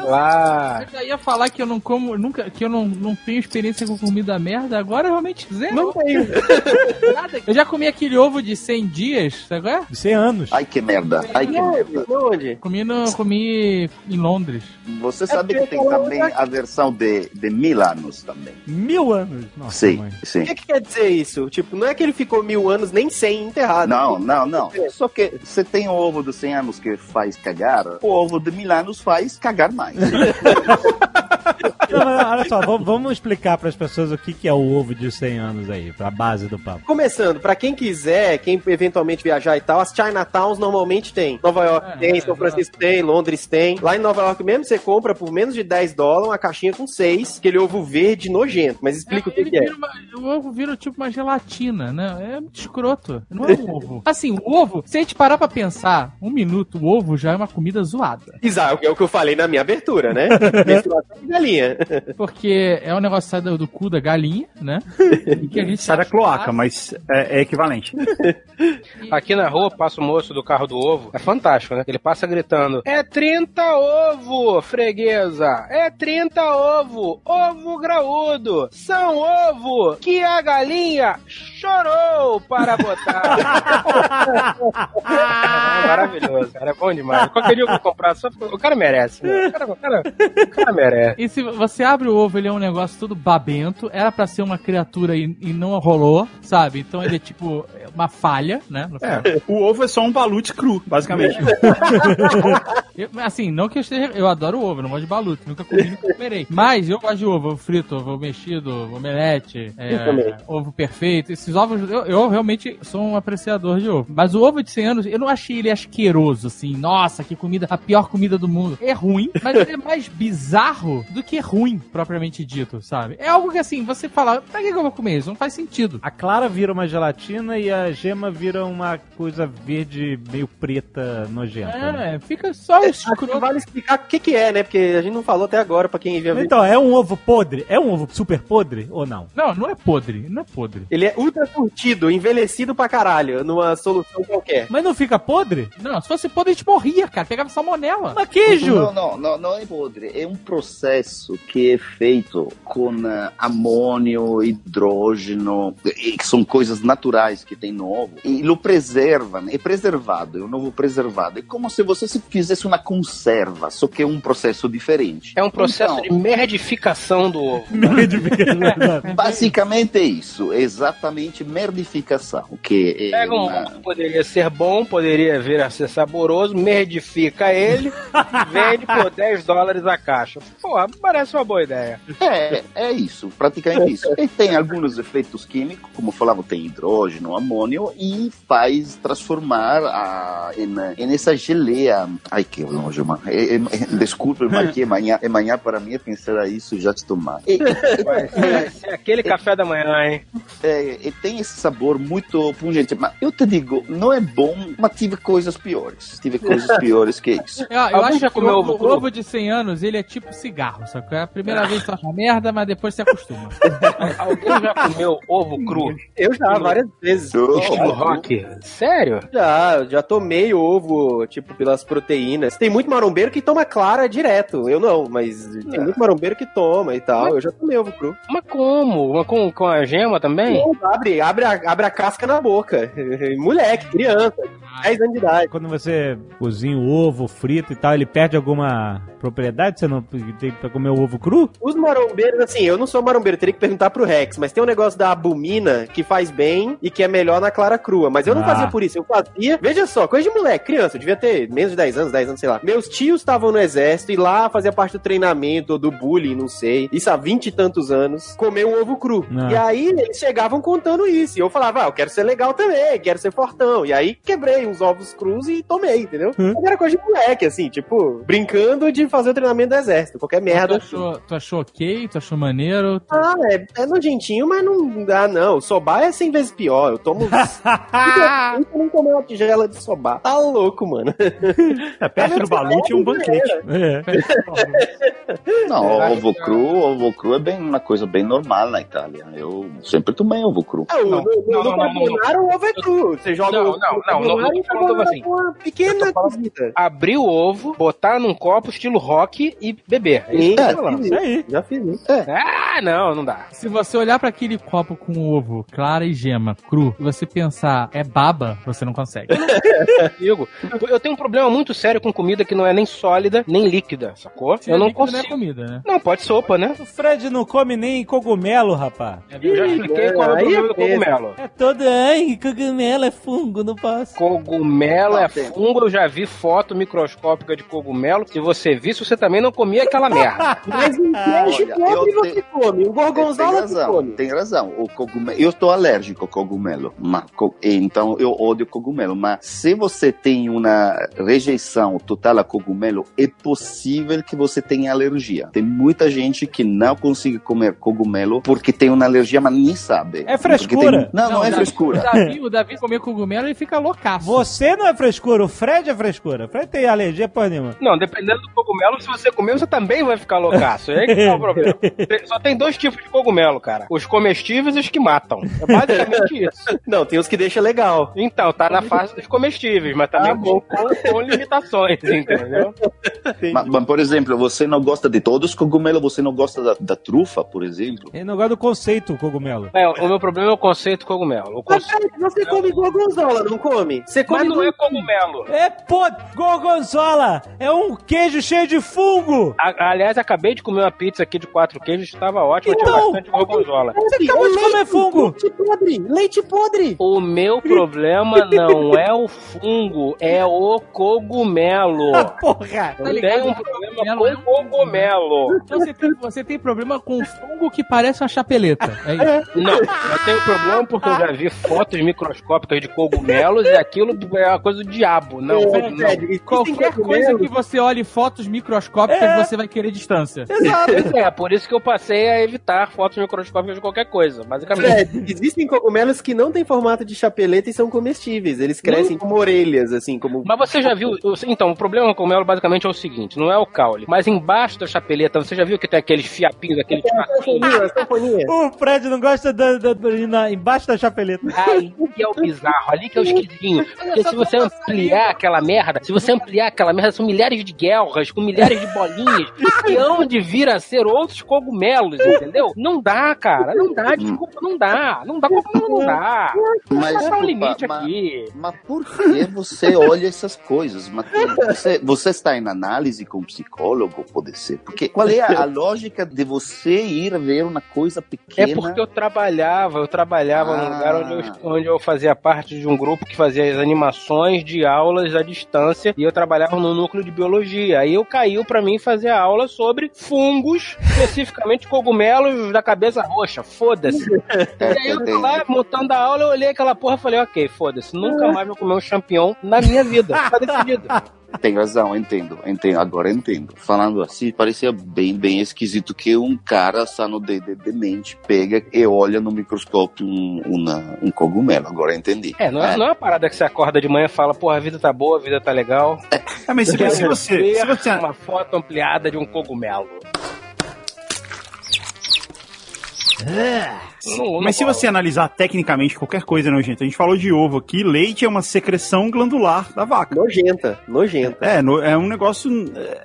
Lá. Eu já ia falar que eu não como, nunca, que eu não, não tenho experiência com comida merda, agora realmente zero. Não tenho. Nada. Eu já comi aquele ovo de 100 dias, sabe qual é? de 100 anos. Ai, que merda. Ai, que merda. Onde? Comi, no, comi em Londres. Você sabe que tem também a versão de, de mil anos também. Mil anos. Nossa, Sim, mãe. O sim. que, que quer dizer isso? Tipo, não é que ele ficou mil anos nem cem enterrado. Não, não, não. Só que você tem o ovo de 100 anos que faz cagar, o ovo de mil anos faz cagar mais. Não, olha só, vamos, explicar para as pessoas o que, que é o ovo de 100 anos aí, pra base do papo. Começando, pra quem quiser, quem eventualmente viajar e tal, as Chinatowns normalmente tem. Nova York É, tem, é, São Francisco tem, Londres tem. Lá em Nova York mesmo, você compra por menos de 10 dólares uma caixinha com 6, aquele ovo verde nojento. Mas explica o que, ele que é. uma- o ovo vira tipo uma gelatina, né? É muito escroto. Não é um ovo. Assim, o ovo, se a gente parar pra pensar, um minuto, o ovo já é uma comida zoada. Exato, é o que eu falei na minha abertura, né? De galinha. Porque é um negócio que sai do, do cu da galinha, né? E que a gente Sai da cloaca, mas é, é equivalente. Aqui na rua passa o moço do carro do ovo. É fantástico, né? Ele passa gritando: É 30 ovo, freguesa! É 30 ovo! Ovo graúdo! São ovo que a galinha chorou para botar! é maravilhoso, cara. É bom demais. Qualquer dia eu vou comprar, só o cara merece, né? O cara, o cara, o cara merece. E se você abre o ovo, ele é um negócio todo babento. Era pra ser uma criatura e, e não rolou, sabe? Então ele é tipo uma falha, né? É, o ovo é só um balute cru, basicamente. Eu- assim, não que eu esteja. Eu adoro ovo, não gosto de balute, nunca comi, nunca comerei. Mas eu gosto de ovo, ovo frito, ovo mexido, ovo omelete, é, ovo perfeito. Esses ovos, eu, eu realmente sou um apreciador de ovo. Mas o ovo de 100 anos, eu não achei ele asqueroso, assim. Nossa, que comida, a pior comida do mundo. É ruim, mas ele é mais bizarro do que ruim, propriamente dito, sabe? É algo que assim, você fala, pra que eu vou comer isso? Não faz sentido. A clara vira uma gelatina e a gema vira uma coisa verde meio preta nojenta. né? É, fica só escroto. vale explicar o que, que é, né? Porque a gente não falou até agora pra quem via Então, é um ovo podre? É um ovo super podre ou não? Não, não é podre, não é podre. Ele é ultra curtido, envelhecido pra caralho, numa solução qualquer. Mas não fica podre? Não, se fosse podre, a gente morria, cara. Pegava salmonela. Mas queijo! Não, não, não, não é podre. É um processo que é feito com eh, amônio, hidrogênio, e que são coisas naturais que tem no ovo. E lo preservam, é preservado, é um ovo preservado. É como se você se fizesse uma conserva, só que é um processo diferente. É um processo Então, de merdificação do ovo. Basicamente é isso, exatamente merdificação, que é Pega um uma- ovo que poderia ser bom, poderia vir a ser saboroso, merdifica ele, vende por 10 dólares a caixa. Porra, parece uma boa ideia. É, é isso, praticamente isso. E tem alguns efeitos químicos, como falava, tem hidrogênio, amônio, e faz transformar a, em, em essa geleia. Ai, que longe, mano. É, é, é, desculpe, mas que amanhã, amanhã para mim é pensar isso já te tomar. E, ser é aquele café da manhã, hein? é, e tem esse sabor muito pungente, mas eu te digo, não é bom, mas tive coisas piores. Tive coisas piores que isso. Eu, eu acho já que comeu o ovo ovo, cru? ovo de 100 anos, ele é tipo cigarro, só que é a primeira vez que tu acha merda, mas depois você acostuma. Alguém já comeu ovo cru? Eu já, várias vezes. Estilo rock? Sério? Já, já tomei ovo, tipo, pelas proteínas. Tem muito marombeiro que toma clara direto. Eu não, mas tem muito marombeiro que toma e tal. Eu já tomei ovo cru. Mas como? Mas com, com a gema também? Abre, abre, a, abre a casca na boca. Moleque, criança, 10 anos de idade. Quando você cozinha o ovo frito e tal, ele perde alguma propriedade? Você não tem pra comer o ovo cru? Os marombeiros, assim, eu não sou marombeiro, teria que perguntar pro Rex, mas tem um negócio da albumina que faz bem e que é melhor na clara crua. Mas eu não Ah. fazia por isso, eu fazia. Veja só, coisa de moleque, criança, eu devia ter menos de 10 anos, 10 anos, sei lá. Meus tios estavam no exército e lá fazia parte do treinamento, ou do bullying, não sei. Isso há 20 e tantos anos, comer um ovo cru. Ah. E aí eles chegavam contando isso. E eu falava, ah, eu quero ser legal também, quero ser fortão. E aí quebrei uns ovos crus e tomei, entendeu? Hum. Mas era coisa de moleque, assim, tipo, brincando de fazer o treinamento do exército, qualquer tu, merda. assim. achou, tu achou ok? Tu achou maneiro? Tu- Ah, é, é nojentinho, mas não dá, não. O sobá é 100 vezes pior. Eu tomo. eu não comer uma tigela de sobá. Tá louco, mano. É, perto do balu tinha um banquete. É. Não, Eu acho ovo cru, ovo cru é bem uma coisa bem normal na Itália. Eu sempre tomei ovo cru. Ah, o- Não, no, no, não, no não, não, não. o ovo é cru. Você joga Não, o ovo não, não, não, não e tô falando assim. pequena. Abrir o ovo, botar num copo estilo rock e beber. É isso que eu tô falando. Isso aí. Já fiz isso. Ah, não, não dá. Se você olhar pra aquele copo com ovo, clara e gema, cru, e você pensar é baba, você não consegue. Eu tenho um problema muito sério com comida que não é nem sólida, nem líquida, sacou? Se eu é não consigo. Não é comida, né? Não, pode sopa, né? O Fred não come nem cogumelo, rapaz. Eu já expliquei qual é o aí problema é do cogumelo. É todo. Ai, cogumelo é fungo, não posso. Cogumelo é tem. fungo, eu já vi foto microscópica de cogumelo. Se você visse, você também não comia aquela merda. Mas Olha, podre eu você te- come. Tem gorgonzola você razão, come. tem razão. O cogumelo, eu estou alérgico ao cogumelo, mas, então eu odio cogumelo. Mas se você tem uma rejeição total a cogumelo, é possível que você tenha alergia. Tem muita gente que não consegue comer cogumelo porque tem uma alergia, mas nem sabe. É frescura. tem- Não, não, o é Davi- frescura. O Davi, o Davi comer cogumelo e fica loucaço. Você não é frescura, o Fred é frescura. O Fred tem alergia por nenhuma. Não, dependendo do cogumelo, se você comer, você também vai ficar loucaço. É aí que tá o problema. Tem- Só tem dois tipos de cogumelo, cara. Os comestíveis e os que matam. É basicamente isso. Não, tem os que deixam legal. Então, tá na fase dos comestíveis, mas também Ah, com, com- com limitações, entendeu? Mas, mas, por exemplo, você não gosta de todos os cogumelos, você não gosta da, da trufa, por exemplo? Ele não gosta do conceito cogumelo. É, o meu problema é o conceito cogumelo. O Mas, conceito... Fred, você come gorgonzola, não come? Você come Mas não é cogumelo. É, pô, gorgonzola! É um queijo cheio de fungo! A- aliás, acabei de comer uma pizza aqui de quatro queijos, estava ótima, tinha Então, bastante gorgonzola. Você acabou de comer fungo! Leite podre! Leite podre! O meu problema não é o fungo, é o cogumelo. Porra! Eu Tá tenho um problema com cogumelo. Então você tem, você tem problema com fungo que parece uma chapeleta. É isso. Não, eu tenho problema porque eu já vi fotos microscópicas de cogumelos e aquilo é uma coisa do diabo. Não, Ô, não. Existem Qualquer coisa que você olhe fotos microscópicas, É. você vai querer distância. Exato! É, por isso que eu passei a evitar fotos microscópicas de qualquer coisa, basicamente. Existem cogumelos que não têm formato de chapeleta e são comestíveis. Eles crescem como orelhas, assim, como. Mas você já viu. Então, o problema com o cogumelo basicamente é o seguinte: não é o caule. Mas embaixo da chapeleta, você já viu que tem aqueles fiapinhos, aquele sanfoninha. O Fred não gosta da, da, da- embaixo da chapeleta. Ali que é o bizarro, ali que é o esquisinho. Porque se você ampliar aquela merda, se você ampliar aquela merda, são milhares de guelras com milhares de bolinhas que hão de vir a ser outros cogumelos, entendeu? Não dá, cara, não dá, desculpa, não dá. Não dá, cogumelo não dá. Mas, é o desculpa, limite mas- aqui? Mas por que você olha essas coisas, Matheus? Você, você está em análise com um psicólogo, pode ser? Porque qual é a, a lógica de você ir ver uma coisa É pequena? porque eu trabalhava, eu trabalhava num Ah. lugar onde eu, onde eu fazia parte de um grupo que fazia as animações de aulas à distância e eu trabalhava no núcleo de biologia. Aí eu caiu pra mim fazer a aula sobre fungos, especificamente cogumelos da cabeça roxa. Foda-se. E aí eu tô lá montando a aula, eu olhei aquela porra e falei, ok, foda-se, nunca mais vou comer um champignon na minha vida. Tá decidido. Tem razão, entendo, entendo, agora entendo. Falando assim, parecia bem, bem esquisito que um cara sano de, de, de mente pega e olha no microscópio um, uma- um cogumelo, agora entendi. É, não é, não é uma parada que você acorda de manhã e fala, porra, a vida tá boa, a vida tá legal. É, mas se, você, ver se você, uma foto ampliada de um cogumelo. Não- mas se você analisar tecnicamente qualquer coisa nojenta, a gente falou de ovo aqui, leite é uma secreção glandular da vaca. Nojenta, nojenta. É, no- é um negócio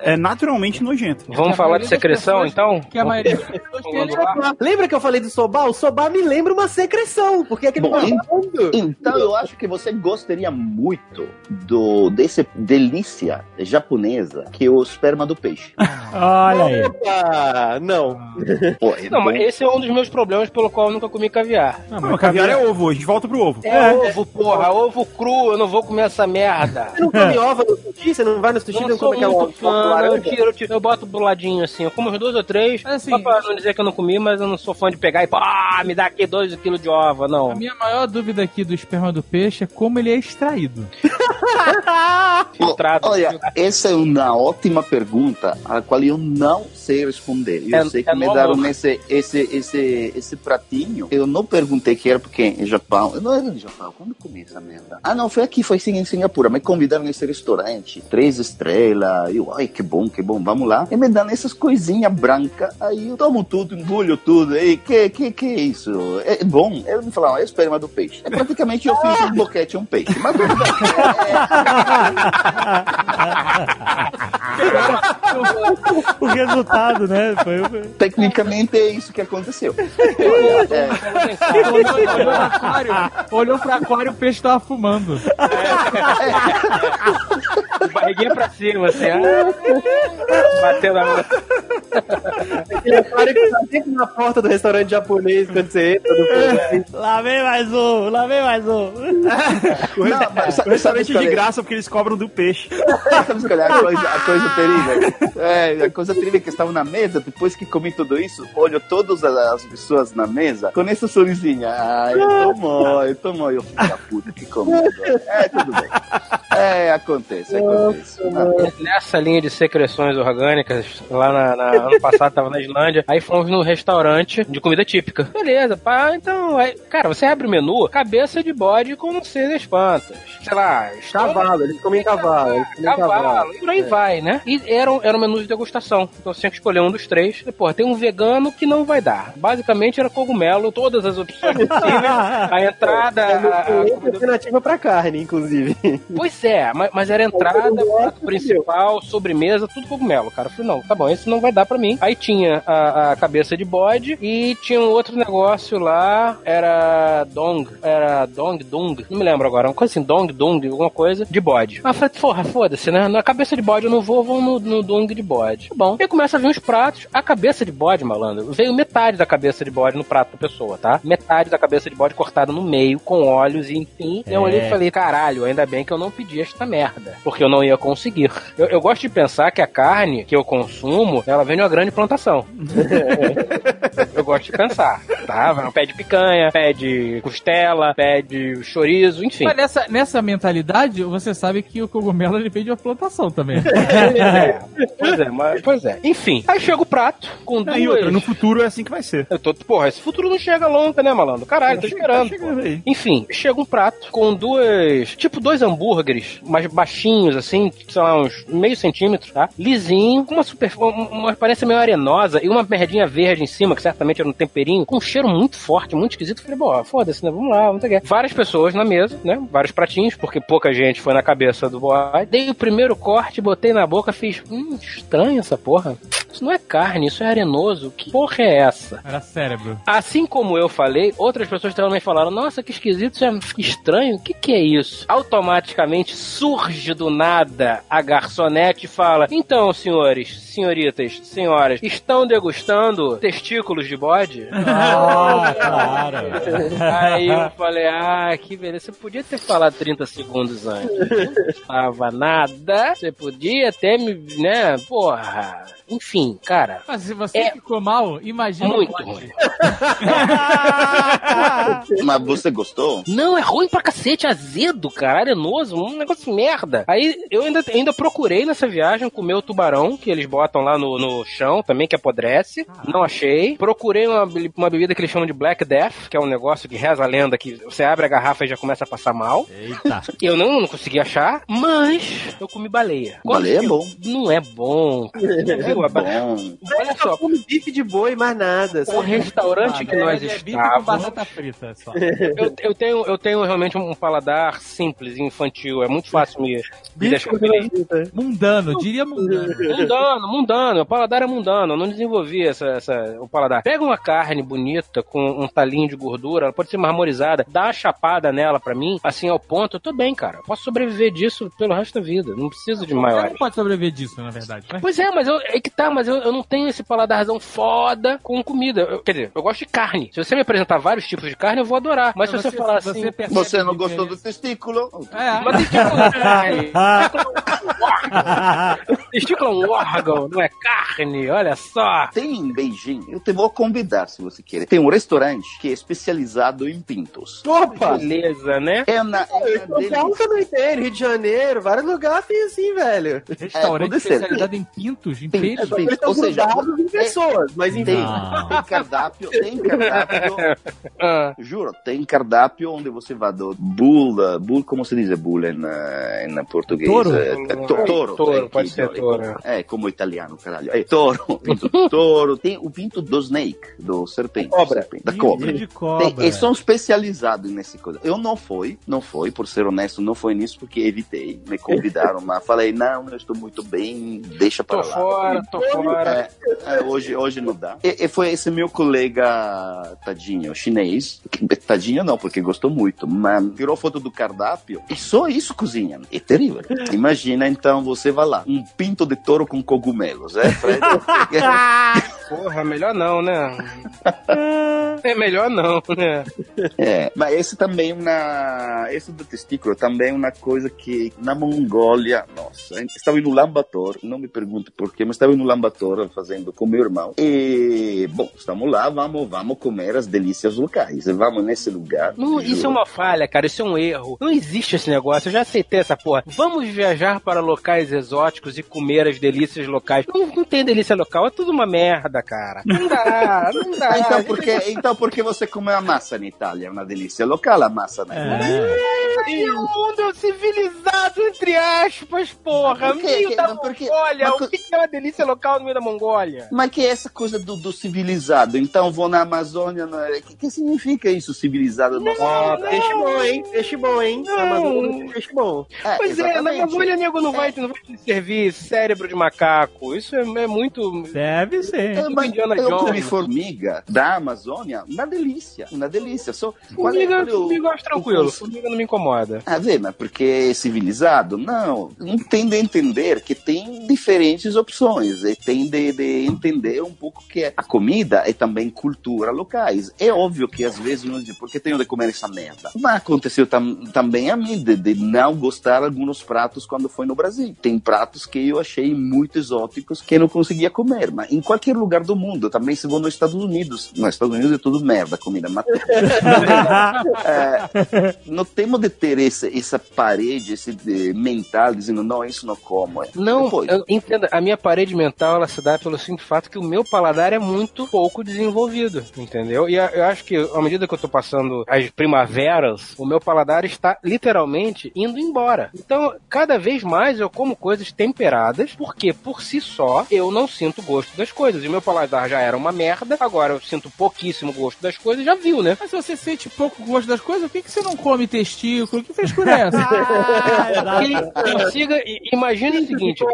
é naturalmente nojento. Vamos a falar de secreção, pessoas- então? Que a maioria das pessoas tem ali. Lembra que eu falei do sobá? O sobá me lembra uma secreção, porque é aquele Bom, hein? vagabundo. Então eu acho que você gostaria muito do desse delícia japonesa que é o esperma do peixe. Olha aí. Ah, não. Pô, é Não, bom. mas esse é um dos meus problemas pelo qual eu nunca comi caviar. Não, Não, caviar é ovo, a gente volta pro ovo. É, ovo, porra, ovo cru, eu não vou comer essa merda. Você não come ova no sushi? Você não vai no sushi e Eu não não sou come aquela fã, eu tiro, eu tiro, eu boto do ladinho assim, eu como uns dois ou três, Mas, assim, só pra não dizer que eu não comi, mas eu não sou fã de pegar e pá, me dá aqui dois quilos de ova, não. A minha maior dúvida aqui do esperma do peixe é como ele é extraído. Filtrado. Olha, essa é uma ótima pergunta a qual eu não sei responder. Eu É- sei que é me deram esse, esse, esse, esse pratinho. Eu não perguntei que era porque em Japão. Eu não era no Japão. Quando eu comi essa merda? Ah, não, foi aqui, foi sim em Singapura. Me convidaram nesse restaurante, três estrelas. Eu, ai, que bom, que bom, vamos lá. E me dão essas coisinhas brancas. Aí eu tomo tudo, engulho tudo. E que, que, que é isso? É bom. Eu me falaram, é esperma do peixe. É praticamente eu fiz um boquete, um peixe. Mas tudo bem. o resultado, né? Foi- Tecnicamente é isso que aconteceu. É, olhou, olhou no aquário, olhou pro aquário e o peixe tava fumando. Barriguinha pra cima, assim, ah, batendo a Aquele aquário que tá sempre na porta do restaurante japonês quando você entra no povo, assim. Lá vem mais um, lá vem mais um. não, mas O restaurante sabe é de graça porque eles cobram do peixe. Sabe é a coisa, a coisa terrível? É, a coisa terrível é que estava na mesa, depois que comi tudo isso, olho todas as pessoas na mesa com essa sorrisinha. Ai, tomou, eu tomou, eu filho da puta que agora. É, tudo bem. É, acontece, acontece. Nessa linha de secreções orgânicas, lá na, na- ano passado tava na Islândia, aí fomos num restaurante de comida típica. Beleza, pá, então, aí, cara, você abre o menu, cabeça de bode com não sei das quantas. Sei lá, Cavalo, eles comem cavalo. Eles comem cavalo, cavalo. e por aí vai, né? E era, um- era um menu de degustação. Então você tinha que escolher um dos três. E, porra, tem um vegano que não vai dar. Basicamente era cogumelo, todas as opções possíveis. A entrada. É a- a alternativa pra carne, inclusive. Pois é, mas, mas era entrada, prato principal, sobremesa, tudo cogumelo, cara. Eu falei, não, tá bom, esse não vai dar pra mim. Aí tinha a, a cabeça de bode e tinha um outro negócio lá, era dong, era dong, dung, não me lembro agora, uma coisa assim, dong, dung, alguma coisa, de bode. Aí eu falei, porra, foda-se, né? Na cabeça de bode eu não vou, vou no, no dung de bode. Tá bom. Aí começa a vir os pratos, a cabeça de bode, malandro, veio metade da cabeça de bode no prato da pessoa, tá? Metade da cabeça de bode cortada no meio, com olhos e enfim. Eu olhei e falei, caralho, ainda bem que eu não pedi esta merda, porque eu não ia conseguir. Eu, eu gosto de pensar que a carne que eu consumo, ela vem de uma grande plantação. gosto de pensar. Tá? Pede picanha, pede costela, pede chorizo, enfim. Mas nessa, nessa mentalidade, você sabe que o cogumelo ele veio de uma plantação também. É, pois é, mas, pois é. Enfim, aí chega o prato com duas... Aí outra, no futuro é assim que vai ser. Eu tô, porra, esse futuro não chega longa, né, malandro? Caralho, tô esperando. Tá. Enfim, chega um prato com duas. Tipo, dois hambúrgueres, mais baixinhos, assim, sei lá, uns meio centímetro, tá? Lisinho, com uma super. Uma, uma aparência meio arenosa e uma merdinha verde em cima, que certamente era um temperinho, com um cheiro muito forte, muito esquisito. Falei, bom, foda-se, né? Vamos lá, vamos ter Várias pessoas na mesa, né? Vários pratinhos, porque pouca gente foi na cabeça do boy. Dei o primeiro corte, botei na boca, fiz. Hum, estranho essa porra. Isso não é carne, isso é arenoso. Que porra é essa? Era cérebro. Assim como eu falei, outras pessoas também falaram: Nossa, que esquisito, isso é estranho. O que, que é isso? Automaticamente surge do nada a garçonete e fala: Então, senhores, senhoritas, senhoras, estão degustando testículos de bode? Ah, claro. Aí eu falei: Ah, que beleza. Você podia ter falado 30 segundos antes. Não estava nada. Você podia ter me, né? Porra. Enfim, cara. Mas se você É. ficou mal, imagina Muito ruim. Mas você gostou? Não, é ruim pra cacete, azedo, cara, arenoso, um negócio merda. Aí eu ainda, ainda procurei nessa viagem comer o tubarão, que eles botam lá no, no chão também, que apodrece. Não achei. Procurei uma, uma bebida que eles chamam de Black Death, que é um negócio que reza a lenda que você abre a garrafa e já começa a passar mal. Eita. Eu não, não consegui achar, mas eu comi baleia. Baleia é bom. Não é bom. cara. Eu- Bom. Olha só, come bife de boi, mais nada. o restaurante que nós é bife com estávamos... batata frita só. Eu, eu tenho, eu tenho realmente um paladar simples, infantil. É muito fácil me, me deixar feliz. Mundano, diria mundano. Mundano, mundano. O paladar é mundano. Eu não desenvolvi essa, essa, o paladar. Pega uma carne bonita com um talinho de gordura, ela pode ser marmorizada, dá uma chapada nela pra mim, assim ao ponto, eu tô bem, cara. Eu posso sobreviver disso pelo resto da vida. Não preciso de Você maiores. não pode sobreviver disso, na verdade. Mas Pois é, mas eu, é que tá, mas eu, eu não tenho esse paladarzão foda com comida. Eu- quer dizer, eu gosto de carne. Se você me apresentar vários tipos de carne, eu vou adorar. Mas se você, falar assim. você Você não gostou do testículo? É. Mas testículo não é carne. Testículo é um órgão, não é carne, olha só. Tem em Beijing, eu te vou convidar se você quer. Tem um restaurante que é especializado em pintos. Opa! Beleza, né? É na, é na São delícia. Paulo também tem, Rio de Janeiro, vários lugares tem assim, velho. Restaurante pode ser. especializado em pintos, em Tem- tem- Eles estão ou seja, em pessoas, mas enfim. Tem, tem cardápio, tem cardápio, Ah, juro, tem cardápio onde você vai do bull, uh, bull como se diz bull em, em português? Touro? É, é, to-. Touro, é, pode ser touro. É, como italiano, caralho. É, touro, pinto, touro. Tem o pinto do snake, do serpente. Cobra. serpente, da Pinto cobra. de Tem, cobra. eles são especializados nesse coisa. Eu não fui, não fui, por ser honesto, não foi nisso porque evitei. Me convidaram, mas falei, não, eu estou muito bem, deixa para tô lá. fora, tô fora. É, é, hoje, hoje não dá. E, e foi esse meu colega, tadinho, chinês. Tadinho não, porque gostou muito, mas tirou foto do cardápio e só isso cozinha. É terrível. Imagina então, você vai lá, um pinto de touro com cogumelos, é, Fred? Porra, melhor não, né? É melhor não, né? É, mas esse também é uma. Esse do testículo também é uma coisa que na Mongólia, nossa, estava no Lambator, não me pergunte porquê, mas estava no Lambator fazendo com meu irmão. E, bom, estamos lá, vamos, vamos comer as delícias locais. Vamos nesse lugar. Não, isso é uma falha, cara. Isso é um erro. Não existe esse negócio. Eu já aceitei essa porra. Vamos viajar para locais exóticos e comer as delícias locais. Não, não tem delícia local. É tudo uma merda, cara. Não dá, não dá. Então, por que, então por que você comeu a massa na Itália? É uma delícia local a massa na Itália. E o mundo é civilizado, entre aspas, porra. Por? Meio Que- da? Mongólia. Mas O que que é uma delícia local no meio da Mongólia? Mas que é essa coisa do, do civilizado? Então vou na Amazônia. O que, que significa isso, civilizado? Ó, peixe bom, hein? Peixe bom, hein? Não. Amazônia peixe bom. É, Pois é, na exatamente. Mongólia, nego, não vai, não vai te servir cérebro de macaco. Isso é, é muito... Deve ser. É, mas Indiana eu comi formiga da Amazônia, uma delícia, uma delícia. Só, Formiga, eu- formiga eu acho tranquilo. Formiga não me incomoda. incomoda. Ah, vê, mas porque é civilizado? Não. Não tem de entender que tem diferentes opções. E tem de, de entender um pouco que a comida é também cultura locais. É óbvio que às vezes não diz, por que tenho de comer essa merda? Mas aconteceu tam, também a mim de, de não gostar de alguns pratos quando foi no Brasil. Tem pratos que eu achei muito exóticos que eu não conseguia comer. Mas em qualquer lugar do mundo, também se vou nos Estados Unidos. Nos Estados Unidos é tudo merda comida. Mas é, não temos de ter esse, essa parede, esse de, mental, dizendo, não, isso não como. É. Não, Depois, eu, entenda, a minha parede mental ela se dá pelo simples fato que o meu paladar é muito pouco desenvolvido, entendeu? E eu acho que à medida que eu tô passando as primaveras, o meu paladar está literalmente indo embora. Então, cada vez mais eu como coisas temperadas, porque por si só eu não sinto gosto das coisas. E o meu paladar já era uma merda, agora eu sinto pouquíssimo gosto das coisas, já viu, né? Mas se você sente pouco gosto das coisas, por que, que você não come testículo? Que frescura é essa? Ah, consiga. i- Imagina o seguinte: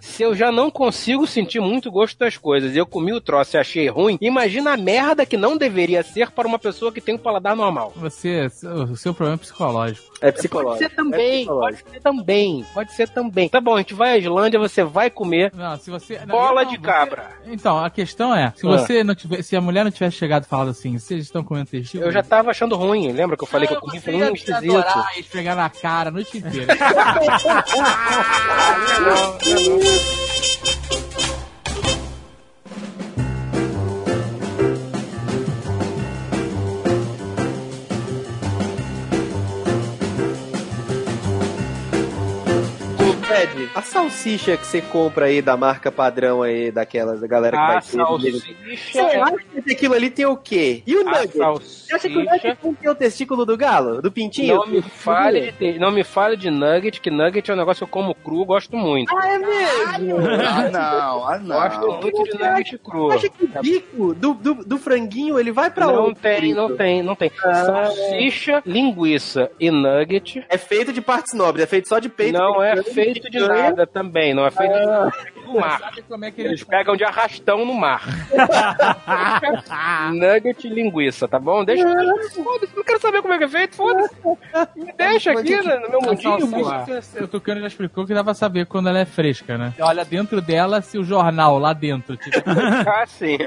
se eu já não consigo sentir muito gosto das coisas eu comi o troço e achei ruim, imagina a merda que não deveria ser para uma pessoa que tem um paladar normal. Você, o seu problema é psicológico. É Pode psicológico. ser também, pode ser também, pode ser também. Tá bom, a gente vai à Islândia, você vai comer Não, se você. não, bola não, de você- cabra. Então, a questão é, se Ah. você não tiver, se a mulher não tivesse chegado e falado assim, vocês estão comendo testículo? Eu já tava achando ruim, lembra que eu falei que eu comi? Te esquisito. adorar e esfregar na cara a noite inteira. Fred, a salsicha que você compra aí da marca padrão aí, daquelas da galera que A vai ter. salsicha. Você acha que aquilo ali tem o quê? E o nugget? Você acha que o salsicha. nugget não tem o testículo do galo? Do pintinho? Não me, fale de, não me fale de nugget, que nugget é um negócio que eu como cru, gosto muito. Ah, é mesmo? ah, não, ah, Gosto não. muito de nugget cru. Você acha que o bico do, do, do franguinho ele vai pra Não onde? tem, não tem, não tem. Salsicha, linguiça e nugget É feito de partes nobres, é feito só de peito. não é pequeno, feito de nada também, não é? Feito de do mar. É que Eles eles pegam de arrastão no mar. Nugget e linguiça, tá bom? Deixa. Foda-se, não quero saber como é que é feito, foda-se. Me deixa aqui né, no meu mundinho, o Tucano já explicou que dá pra saber quando ela é fresca, né? Olha dentro dela se o jornal lá dentro. Tipo, Ah, sim.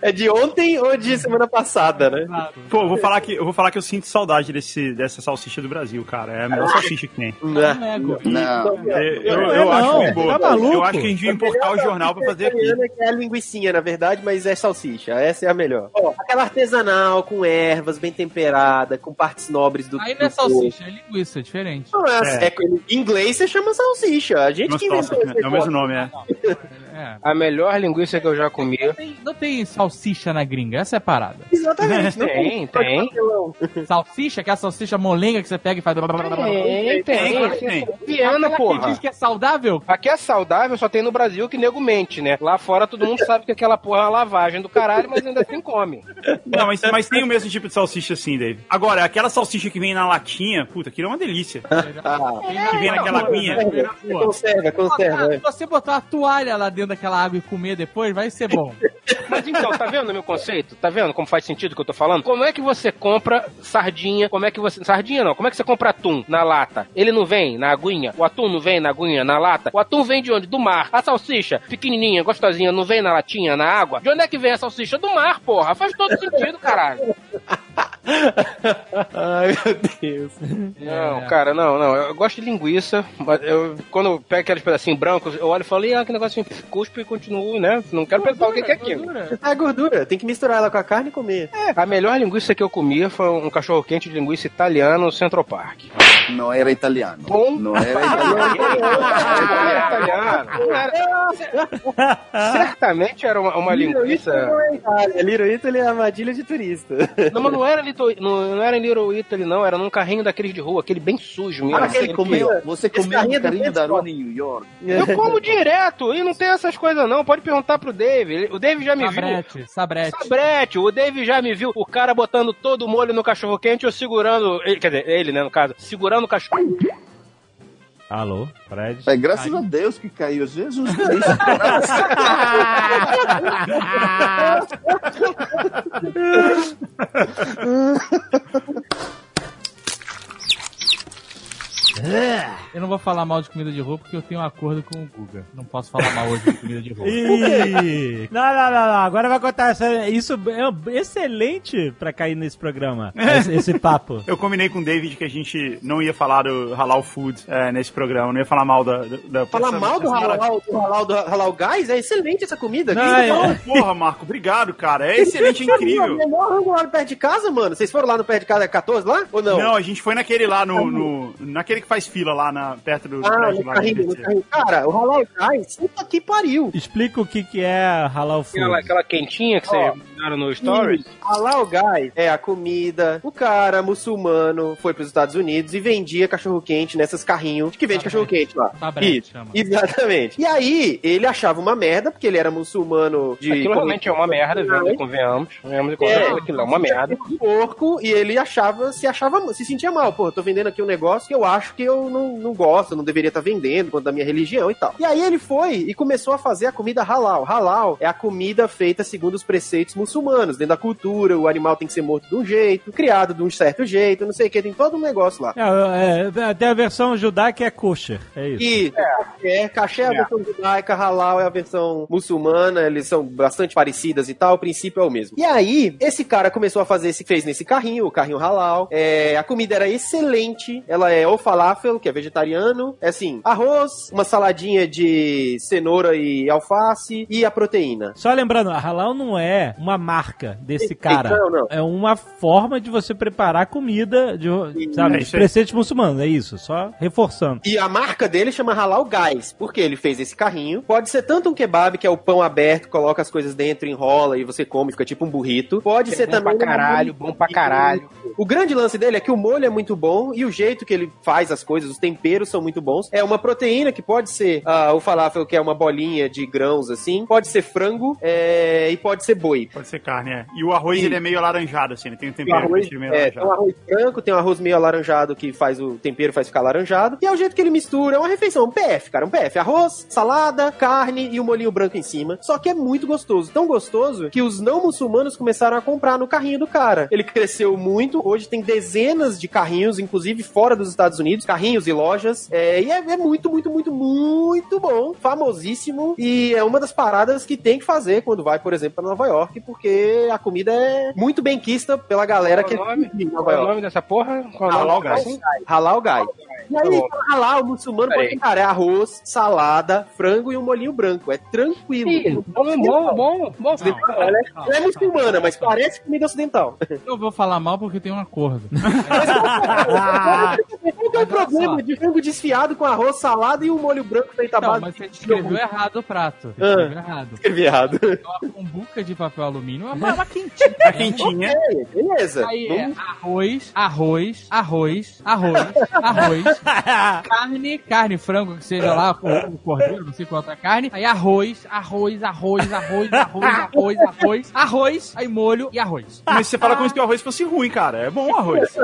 É de ontem ou de semana passada, né? Pô, eu vou falar que eu vou falar que eu sinto saudade desse, dessa salsicha do Brasil, cara. É a melhor salsicha que tem. não é. Não. É, eu É, eu não, acho muito boa. Tá maluco? eu acho que a gente devia importar o jornal pra fazer aqui. Que é a linguicinha, na verdade, mas é salsicha. Essa é a melhor. aquela artesanal, com ervas, bem temperada, com partes nobres do Aí não é salsicha, é linguiça, é diferente. Não, é, É. é- em inglês você chama salsicha. A gente que Nossa, inventou é o mesmo nome, é. É. A melhor linguiça que eu já comi. Não tem, não tem salsicha na gringa, essa é a parada. Exatamente. não Tem, tem. Salsicha, que é a salsicha molenga que você pega e faz. Tem, tem. tem. Aquela que porra. diz que é saudável? Aqui é saudável, só tem no Brasil que nego mente, né? Lá fora todo mundo sabe que aquela porra é uma lavagem do caralho, mas ainda assim come. Não, mas, mas tem o mesmo tipo de salsicha assim, Dave. Agora, aquela salsicha que vem na latinha, puta, aquilo é uma delícia. Que vem naquela aguinha. Conserva, conserva. Se você botar uma toalha lá dentro daquela água e comer depois, vai ser bom. Mas então, tá vendo o meu conceito? Tá vendo como faz sentido o que eu tô falando? Como é que você compra sardinha? Como é que você. Sardinha não, como é que você compra atum na lata? Ele não vem na aguinha? O atum não vem na aguinha, na lata? O atum vem de onde? Do mar. A salsicha, pequenininha, gostosinha, não vem na latinha, na água? De onde é que vem a salsicha? Do mar, porra. Faz todo sentido, caralho. Ai, meu Deus. Não, cara, não, não. Eu gosto de linguiça, mas eu, quando eu pego aqueles pedacinhos brancos, eu olho e falo, ah, que negocinho cuspe e continuo, né? Não quero pensar o que que é aquilo. É gordura. Tem que misturar ela com a carne e comer. A melhor linguiça que eu comia foi um cachorro quente de linguiça italiano no Central Park. Não era italiano. Bom. Não era italiano. Não era italiano. Não era- Certamente era uma, uma linguiça. É. Little Italy é armadilha de turista. Não, mas não era, Little, não, não era em Little Italy, não. Era num carrinho daqueles de rua, aquele bem sujo mesmo. Ah, aquele Você que- comeu, você comeu carrinho carinho do da em New York. Eu como direto e não tem essas coisas, não. Pode perguntar pro Dave. O Dave já me viu. Sabrete, sabrete. Sabrete, o Dave já me viu, o cara botando todo o molho no cachorro quente, eu segurando, ele- quer dizer, ele, né, no caso, segurando o cachorro. Alô, Fred? É, graças a Deus que caiu. Jesus Cristo. Eu não vou falar mal de comida de rua porque eu tenho um acordo com o Guga. Não posso falar mal hoje de comida de rua. Ih, não, não, não, não. Agora vai contar essa, isso é excelente pra cair nesse programa. Esse, esse papo. Eu combinei com o David que a gente não ia falar do Halal Food é, nesse programa, não ia falar mal da. da, da Falar essa- mal do halal, do halal, do halal guys é excelente essa comida. Não, é- Porra, Marco, obrigado, cara. É excelente, é incrível. menor rango lá no perto de casa, mano. Vocês foram lá no perto de casa 14 lá? Ou não? Não, a gente foi naquele lá no. no- naquele que faz fila lá na, perto do. Ah, no carrinho, no carrinho. Cara, o halal guys, puta que pariu. Explica o que, que é halal food. Aquela, aquela quentinha que Ó. você no Stories. Halal guys é a comida. O cara muçulmano foi pros Estados Unidos e vendia cachorro quente nessas carrinhos que vende Tá cachorro quente lá. Tabrete, Isso, chama. Exatamente. E aí, ele achava uma merda, porque ele era muçulmano de. Aquilo realmente é uma merda, viu? Convenhamos. Convenhamos e convenhamos. Aquilo é uma merda. de porco e ele achava, se achava, se sentia mal. Pô, eu tô vendendo aqui um negócio que eu acho que eu não, não gosto, não deveria estar vendendo, quanto da minha religião e tal. E aí ele foi e começou a fazer a comida halal. Halal é a comida feita segundo os preceitos muçulmanos, dentro da cultura, o animal tem que ser morto de um jeito, criado de um certo jeito, não sei o que, tem todo um negócio lá. É, é, tem a versão judaica é kosher, é isso. E é, caché é a versão judaica, halal é a versão muçulmana, eles são bastante parecidas e tal, o princípio é o mesmo. E aí, esse cara começou a fazer esse, fez nesse carrinho, o carrinho halal, é, a comida era excelente, ela é o falafel, que é vegetariano, é assim, arroz, uma saladinha de cenoura e alface e a proteína. Só lembrando, a halal não é uma marca desse cara. Não, não. É uma forma de você preparar comida de, sabe, É de preceitos muçulmanos, é isso, só reforçando. E a marca dele chama Halal Guys, porque ele fez esse carrinho. Pode ser tanto um kebab, que é o pão aberto, coloca as coisas dentro, enrola e você come, fica tipo um burrito. Pode ser bom também. pra caralho, bom pra caralho. O grande lance dele é que o molho é muito bom e o jeito que ele faz as coisas, os temperos são muito bons. É uma proteína que pode ser ah, o falafel, que é uma bolinha de grãos assim, pode ser frango é, e pode ser boi. Pode ser carne, é. E o arroz, Sim. ele é meio alaranjado, assim, ele tem um O tempero arroz, que meio é, tem alaranjado. um arroz branco, tem um arroz meio alaranjado que faz o tempero faz ficar alaranjado. E é o jeito que ele mistura, é uma refeição, um PF, cara, um PF. Arroz, salada, carne e o molhinho branco em cima. Só que é muito gostoso, tão gostoso que os não muçulmanos começaram a comprar no carrinho do cara. Ele cresceu muito, hoje tem dezenas de carrinhos, inclusive fora dos Estados Unidos, carrinhos e lojas. É, e é, é muito, muito, muito, muito bom, famosíssimo. E é uma das paradas que tem que fazer quando vai, por exemplo, para Nova York, porque a comida é muito bem quista pela galera Qual que é o nome? Nova Qual é o nome dessa porra? Qual é o Halal nome? Guys. Halal Guy. E aí, Tá halal, muçulmano, Peraí. pode, cara, é arroz, salada, frango e um molhinho branco. É tranquilo. Ih, Bom, bom, bom, bom. Ela é, é muçulmana, mas parece comida ocidental. Eu vou falar mal porque tem um acordo. Qual que é o Mas problema de frango desfiado com arroz, salada e o molho branco feito à Não, base mas de- você escreveu errado o prato. Você Ah. escreveu errado. Escrevi errado. Uma cumbuca de papel alumínio, uma, uma quentinha. A quentinha. É, beleza. Aí Não- é arroz, arroz, arroz, arroz, arroz, carne, carne, frango, que seja lá, o, o cordeiro, não sei qual outra carne. Aí arroz, arroz, arroz, arroz, arroz, arroz, arroz, arroz, aí molho e arroz. Mas você fala como se o arroz fosse ruim, cara. É bom o arroz.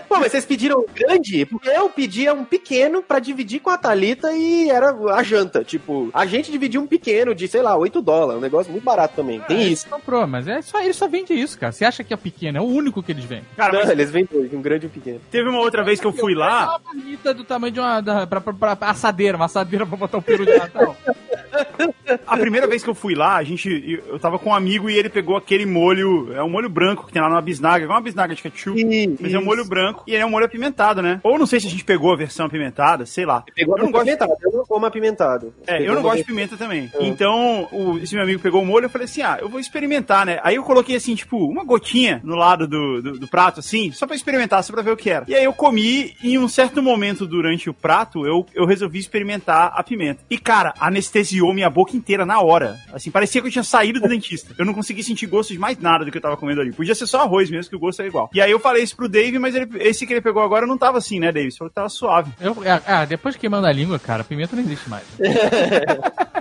Pô, mas vocês pediram um grande? Porque eu pedia um pequeno pra dividir com a Thalita e era a janta. Tipo, a gente dividiu um pequeno de, sei lá, 8 dólares. Um negócio muito barato também. Tem isso. Comprou, mas é só, ele só vende isso, cara. Você acha que é pequeno, é o único que eles vendem. Cara, Não, mas eles vendem dois, um grande e um pequeno. teve uma outra vez que eu fui lá. É uma marmita do tamanho de uma. Da, pra, pra, pra assadeira, uma assadeira pra botar o peru de Natal. A primeira vez que eu fui lá, a gente. Eu tava com um amigo e ele pegou aquele molho. É um molho branco que tem lá numa bisnaga, é uma bisnaga de ketchup. Mas é um molho branco e é um molho apimentado, né? Ou não sei se a gente pegou a versão apimentada, sei lá. Pegou eu não gosto apimentado, eu não como apimentado. É, eu não gosto de pimenta também. Então, o- esse meu amigo pegou o molho eu falei assim: ah, eu vou experimentar, né? Aí eu coloquei assim, tipo, uma gotinha no lado do, do, do prato, assim, só pra experimentar, só pra ver o que era. E aí eu comi e em um certo momento durante o prato, eu, eu resolvi experimentar a pimenta. E, cara, anestesiou minha boca inteira na hora. Assim, parecia que eu tinha saído do dentista. Eu não consegui sentir gosto de mais nada do que eu tava comendo ali. Podia ser só arroz mesmo, que o gosto era igual. E aí eu falei isso pro Dave, mas ele- esse que ele pegou agora não tava assim, né, Dave? Você falou que tava suave. Eu, ah, depois que manda a língua, cara, pimenta não existe mais.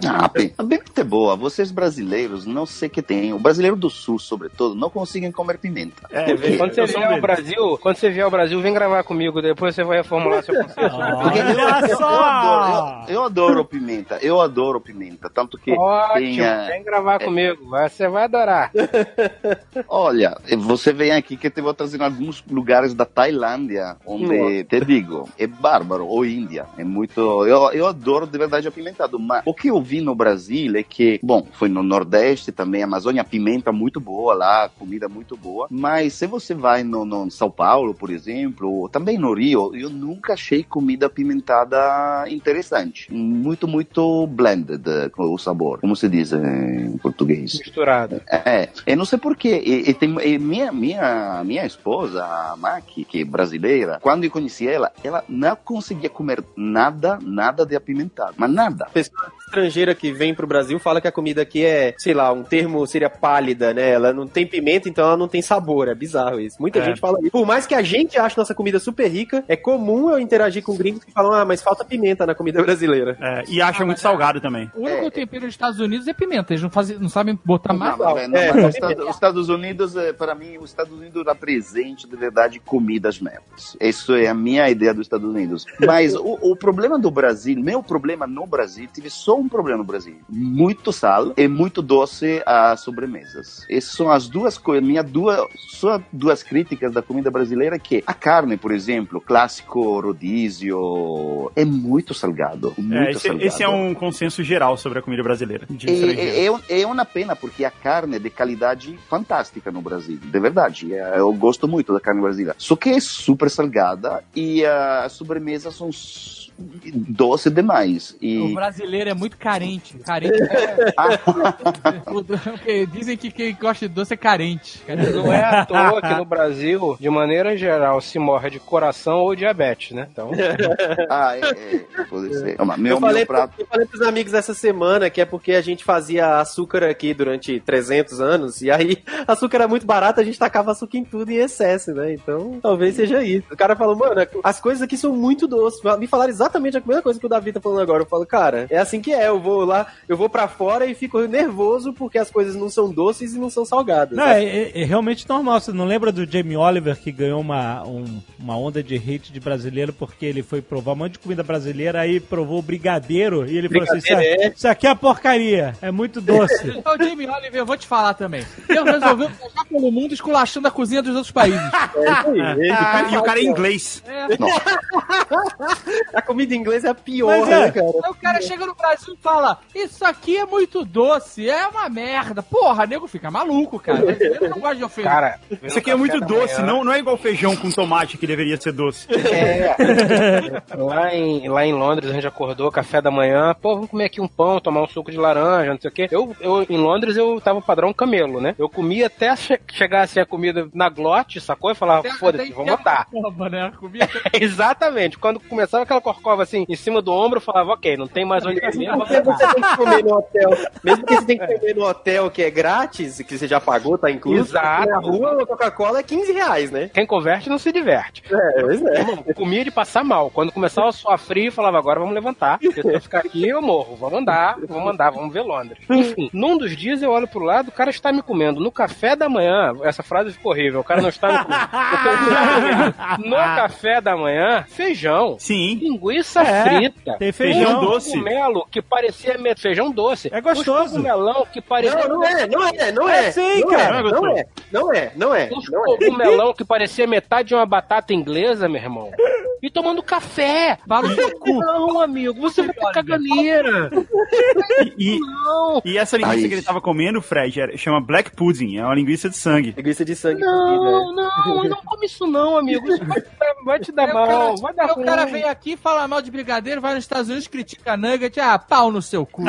Ah, a pi- a pimenta é boa. Vocês brasileiros, não sei o que tem. O brasileiro do sul, sobretudo, não conseguem comer pimenta. É, Porque- Quando você vier ao deles. Brasil, quando você vier ao Brasil, vem gravar comigo, depois você vai reformular seu conceito. Porque eu, eu, eu adoro pimenta, eu adoro pimenta. Tanto que Ótimo, tem, eh, vem gravar comigo, vai- você vai adorar. Olha, você vem aqui que eu te vou trazer em alguns lugares da Tailândia, onde, te digo, é bárbaro, ou Índia, é muito, eu, eu adoro de verdade apimentado, mas o que eu vi no Brasil é que, bom, foi no Nordeste também, Amazônia, pimenta muito boa lá, comida muito boa, mas se você vai no, no São Paulo, por exemplo, ou também no Rio, eu nunca achei comida apimentada interessante, muito, muito blended com o sabor, como se diz em português. Misturado. É, eu não sei porquê. E, e tem, e minha, minha, minha esposa, a Maki, que é brasileira, quando eu conheci ela, ela não conseguia comer nada, nada de apimentado. Mas nada. pessoa estrangeira que vem pro Brasil fala que a comida aqui é, sei lá, um termo seria pálida, né? Ela não tem pimenta, então ela não tem sabor. É bizarro isso. Muita É. gente fala isso. Por mais que a gente ache nossa comida super rica, é comum eu interagir com gringos que falam, ah, mas falta pimenta na comida brasileira. É, e acha muito salgado também. O único tempero dos Estados Unidos é pimenta. Eles não, fazem, não sabem botar mais. Não, mas, não, É, mas é. os Estados, os Estados Unidos, eh, para mim, os Estados Unidos representa de verdade comidas merdas. Isso é a minha ideia dos Estados Unidos. Mas o, o problema do Brasil, meu problema no Brasil, tive só um problema no Brasil: muito sal e muito doce às sobremesas. Essas são as duas coisas, minha duas, só duas críticas da comida brasileira que a carne, por exemplo, clássico rodízio, é muito salgado, muito É, esse, salgado. esse é um consenso geral sobre a comida brasileira. De É, é, é, é uma pena, porque a carne é de qualidade fantástica no Brasil, de verdade. É, Eu gosto muito da carne brasileira. Só que é super salgada e ah, as sobremesas são doce demais. O E brasileiro é muito carente. Carente é... o- porque Dizem que quem gosta de doce é carente. Não é à toa que no Brasil, de maneira geral, se morre de coração ou diabetes, né? Então, ah, é, é, pode ser. Meu, eu, falei meu prato. eu falei pros amigos essa semana que é porque a gente fazia açúcar aqui durante 300 anos e aí açúcar era muito barato, a gente tacava açúcar em tudo em excesso, né? Então talvez seja isso. O cara falou, mano, as coisas aqui são muito doces. Me falaram exatamente a mesma coisa que o Davi tá falando agora. Eu falo, cara, é assim que é. Eu vou lá, eu vou pra fora e fico nervoso porque as coisas não são doces e não são salgadas. Não, é, é- é realmente normal. Você não lembra do Jamie Oliver que ganhou uma, um- uma onda de hate de brasileiro porque ele foi provar um monte de comida brasileira, aí provou brigadeiro e ele falou assim: Brigadeiro, é- isso aqui é porcaria, é muito doce. Então, Jamie Oliver, eu vou te falar também. Deus resolveu viajar pelo mundo esculachando a cozinha dos outros países. E o cara- e o cara é inglês. A comida inglesa é a pior, Mas é. né, cara? Aí o cara chega no Brasil e fala: Isso aqui é muito doce, é uma merda. Porra, nego fica maluco, cara. Eu não gosto de ofender. cara. Isso aqui é muito doce, não, não é igual feijão com tomate que deveria ser doce. Lá em, lá em Londres a gente acordou, café da manhã, pô, vamos comer aqui um pão, tomar um suco de laranja, não sei o quê. Eu, eu em Londres eu tava padrão camelo, né? Eu comia até che chegar assim a comida na glote, sacou? E falava, foda-se, uma corcova, né? Comia Exatamente. Quando começava aquela corcova assim em cima do ombro, eu falava, ok, não tem mais onde comer, Porque você tem que comer no hotel. Mesmo que você tem que comer no hotel que é grátis, que você já pagou, tá incluso. Exato. Na rua, Coca-Cola é 15 reais, né? Quem converte não se diverte. É, pois é. Comia de passar mal. Quando começava a suar frio, eu falava, agora vamos levantar. Porque se eu ficar aqui, eu morro. Vamos andar, vamos andar, vamos ver Londres. Enfim, num dos dias eu olho pro lado, o cara está me comendo. No café da manhã, essa frase ficou horrível, o cara não está me comendo. No café da manhã, feijão. Sim. Linguiça É, frita. tem Feijão doce. Cogumelo que parecia me- feijão doce. É gostoso. Um cogumelão que parecia... Não, não é, não é, não é. É sim, não cara. É, não é, não é, não é. Não é. cogumelão que parecia metade de uma batata inglesa, meu irmão. E tomando café. Para o seu cu. Não, amigo, você vai ter caganeira. E, Não. e essa linguiça Aí. que ele tava comendo, Fred, era- chama black pudding, é uma linguiça de sangue. Linguiça de sangue Não, não, não come isso não, amigo. Isso vai te dar, vai te dar o cara- mal, vai dar o cara vem aqui, fala mal de brigadeiro, vai nos Estados Unidos, critica a Nugget, ah, pau no seu cu.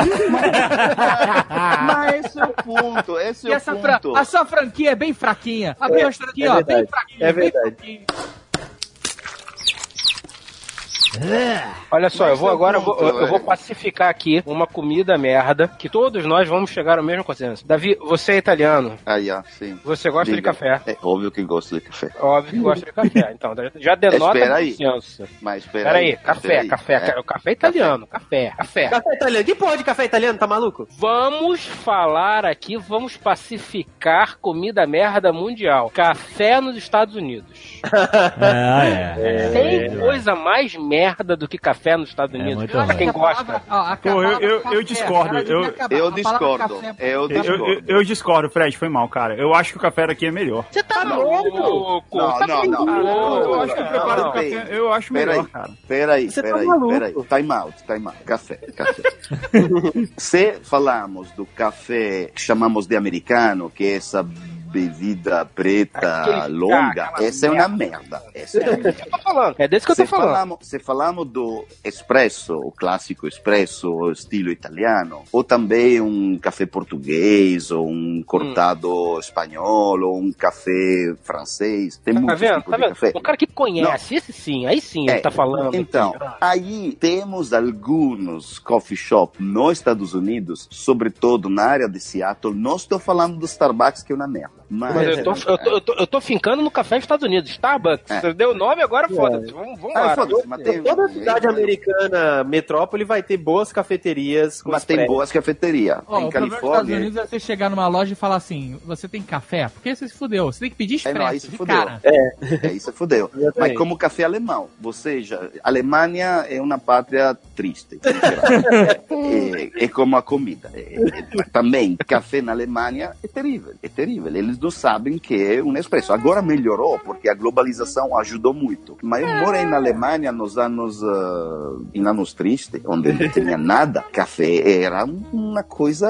Mas esse é o ponto, esse E é o essa fra- ponto. a sua franquia é bem fraquinha. Abriu a franquia, é ó, verdade, bem fraquinha. é bem verdade. fraquinha. Olha só, eu Mas vou eu agora, eu vou, compro, eu vou é. pacificar aqui uma comida merda que todos nós vamos chegar ao mesmo consenso. Davi, você é italiano, Ah, yeah, sim. você gosta de Diga. café. É óbvio que gosto de café. Óbvio que gosta de café. Então, já denota Espera aí. consenso. Mas espera Peraí, café, espera aí. café, É. café italiano, café, café. Café italiano. Que porra de café italiano, tá maluco? Vamos falar aqui, vamos pacificar comida merda mundial. Café nos Estados Unidos. Ah, é. Tem coisa mais merda do que café nos Estados É Unidos. muito pra quem gosta. Pô, eu- eu- eu discordo, eu- Eu discordo. Eu Eu, eu, discordo. eu discordo, Fred, foi mal, cara. Eu acho que o café daqui é melhor. Você tá louco? Não, Tá não, não. Eu acho que o preparo do café, eu acho Pera melhor, aí. cara. Peraí, Você tá peraí, maluco. peraí. Time out, time out. Café, café. Se falamos do café que chamamos de americano, que é essa bebida preta Aquele- longa, aquela essa é uma merda. Essa é uma merda. Eu tô falando. É desse que eu tô Se falando. falamos, se falamos do espresso, o clássico espresso, o estilo italiano, ou também um café português, ou um cortado espanhol, ou um café francês, tem Tá muitos vendo? tipos Tá de vendo? café. O cara que conhece, esse sim, aí sim É, ele tá falando. Então, aqui. aí temos alguns coffee shop nos Estados Unidos, sobretudo na área de Seattle. Não estou falando do Starbucks, que é uma merda. Mas, Mas eu tô, eu, tô, eu, tô, eu tô fincando no café dos Estados Unidos, Starbucks. É. Você deu nome agora, foda-se. Vamos, vamos Ah, mas tem- Toda cidade americana, metrópole, vai ter boas cafeterias com Mas tem boas cafeterias. Em o problema dos Estados Califórnia. Unidos é você chegar numa loja e falar assim: você tem café? Porque você se fudeu. Você tem que pedir É, expresso. não, aí se de fudeu. cara. É, isso fodeu. Mas como café alemão, ou seja, a Alemanha é uma pátria triste. é, é como a comida. É, é, também, café na Alemanha é terrível, é terrível. Eles não sabem que é um expresso. Agora melhorou, porque a globalização ajudou muito. Mas eu morei na Alemanha nos anos, ah, em anos tristes, onde não tinha nada. Café era uma coisa...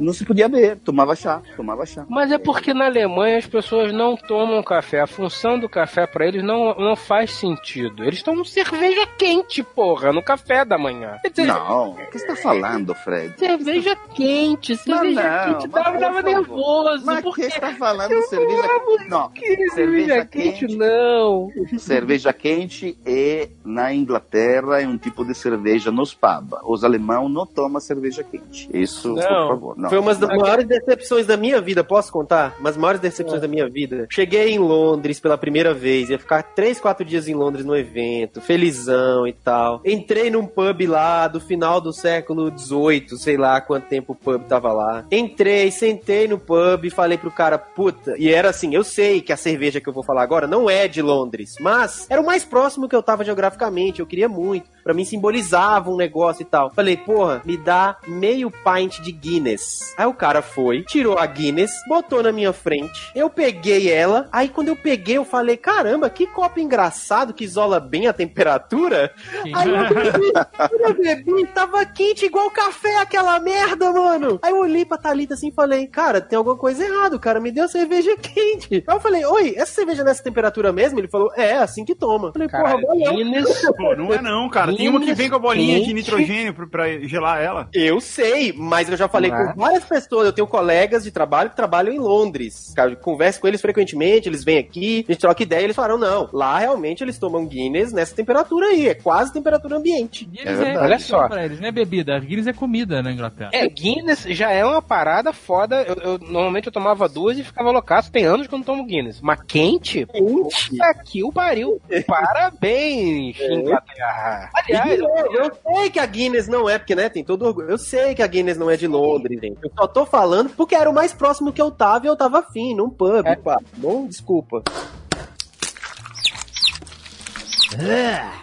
Não se podia beber. Tomava chá, tomava chá. Mas é porque na Alemanha as pessoas não tomam café. A função do café pra eles não, não faz sentido. Eles tomam cerveja quente, porra, no café da manhã. Dizer, Não, o que você está falando, Fred? cerveja quente, cerveja não, quente mas dava, por nervoso. Mas porque que está falando de cerveja Não, que cerveja quente, não. cerveja quente é na Inglaterra é um tipo de cerveja nos pubs. Os alemães não tomam cerveja quente. Isso, por Não, favor. Não. foi uma das maiores decepções da minha vida, posso contar? Uma das maiores decepções da minha vida. Cheguei em Londres pela primeira vez, ia ficar três, quatro dias em Londres no evento, felizão e tal. Entrei num pub lá do final do século XVIII, sei lá quanto tempo o pub tava lá. Entrei, sentei no pub e falei pro cara, puta, e era assim, eu sei que a cerveja que eu vou falar agora não é de Londres, mas era o mais próximo que eu tava geograficamente, eu queria muito. Pra mim simbolizava um negócio e tal. Falei, porra, me dá meio pint de Guinness. Aí o cara foi, tirou a Guinness, botou na minha frente. Eu peguei ela. Aí quando eu peguei, eu falei, caramba, que copo engraçado que isola bem a temperatura. Aí eu bebi, eu bebi, tava quente igual café aquela merda, mano. Aí eu olhei pra Thalita assim e falei, cara, tem alguma coisa errada, o cara me deu cerveja quente. Aí eu falei, oi, essa cerveja é nessa temperatura mesmo? Ele falou, é, assim que toma. Eu falei, porra, valeu. Guinness, Pô, não é não, cara. Tem uma que vem com a bolinha de Quente. nitrogênio pra, pra gelar ela. Eu sei, mas eu já falei Não é? com várias pessoas. Eu tenho colegas de trabalho que trabalham em Londres. Cara, eu converso com eles frequentemente, eles vêm aqui, a gente troca ideia e eles falaram: não, lá realmente eles tomam Guinness nessa temperatura aí, é quase temperatura ambiente. Guinness É é. Olha só. Pra eles, não é bebida. Guinness é comida na Inglaterra. É, Guinness já é uma parada foda. Eu, eu- normalmente eu tomava duas e ficava loucaço. Tem anos que eu não tomo Guinness. Mas quente? Puta que o pariu. Parabéns, Inglaterra. Aliás, Eu, eu sei que a Guinness não é, porque né, tem todo orgulho. Eu sei que a Guinness não é de Londres, gente. Eu só tô falando porque era o mais próximo que eu tava e eu tava afim, num pub, É. pá. Bom, desculpa.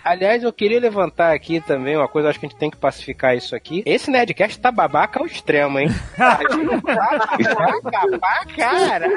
Aliás, eu queria levantar aqui também uma coisa, acho que a gente tem que pacificar isso aqui. Esse Nerdcast tá babaca ao extremo, hein? Tá babaca pra caralho.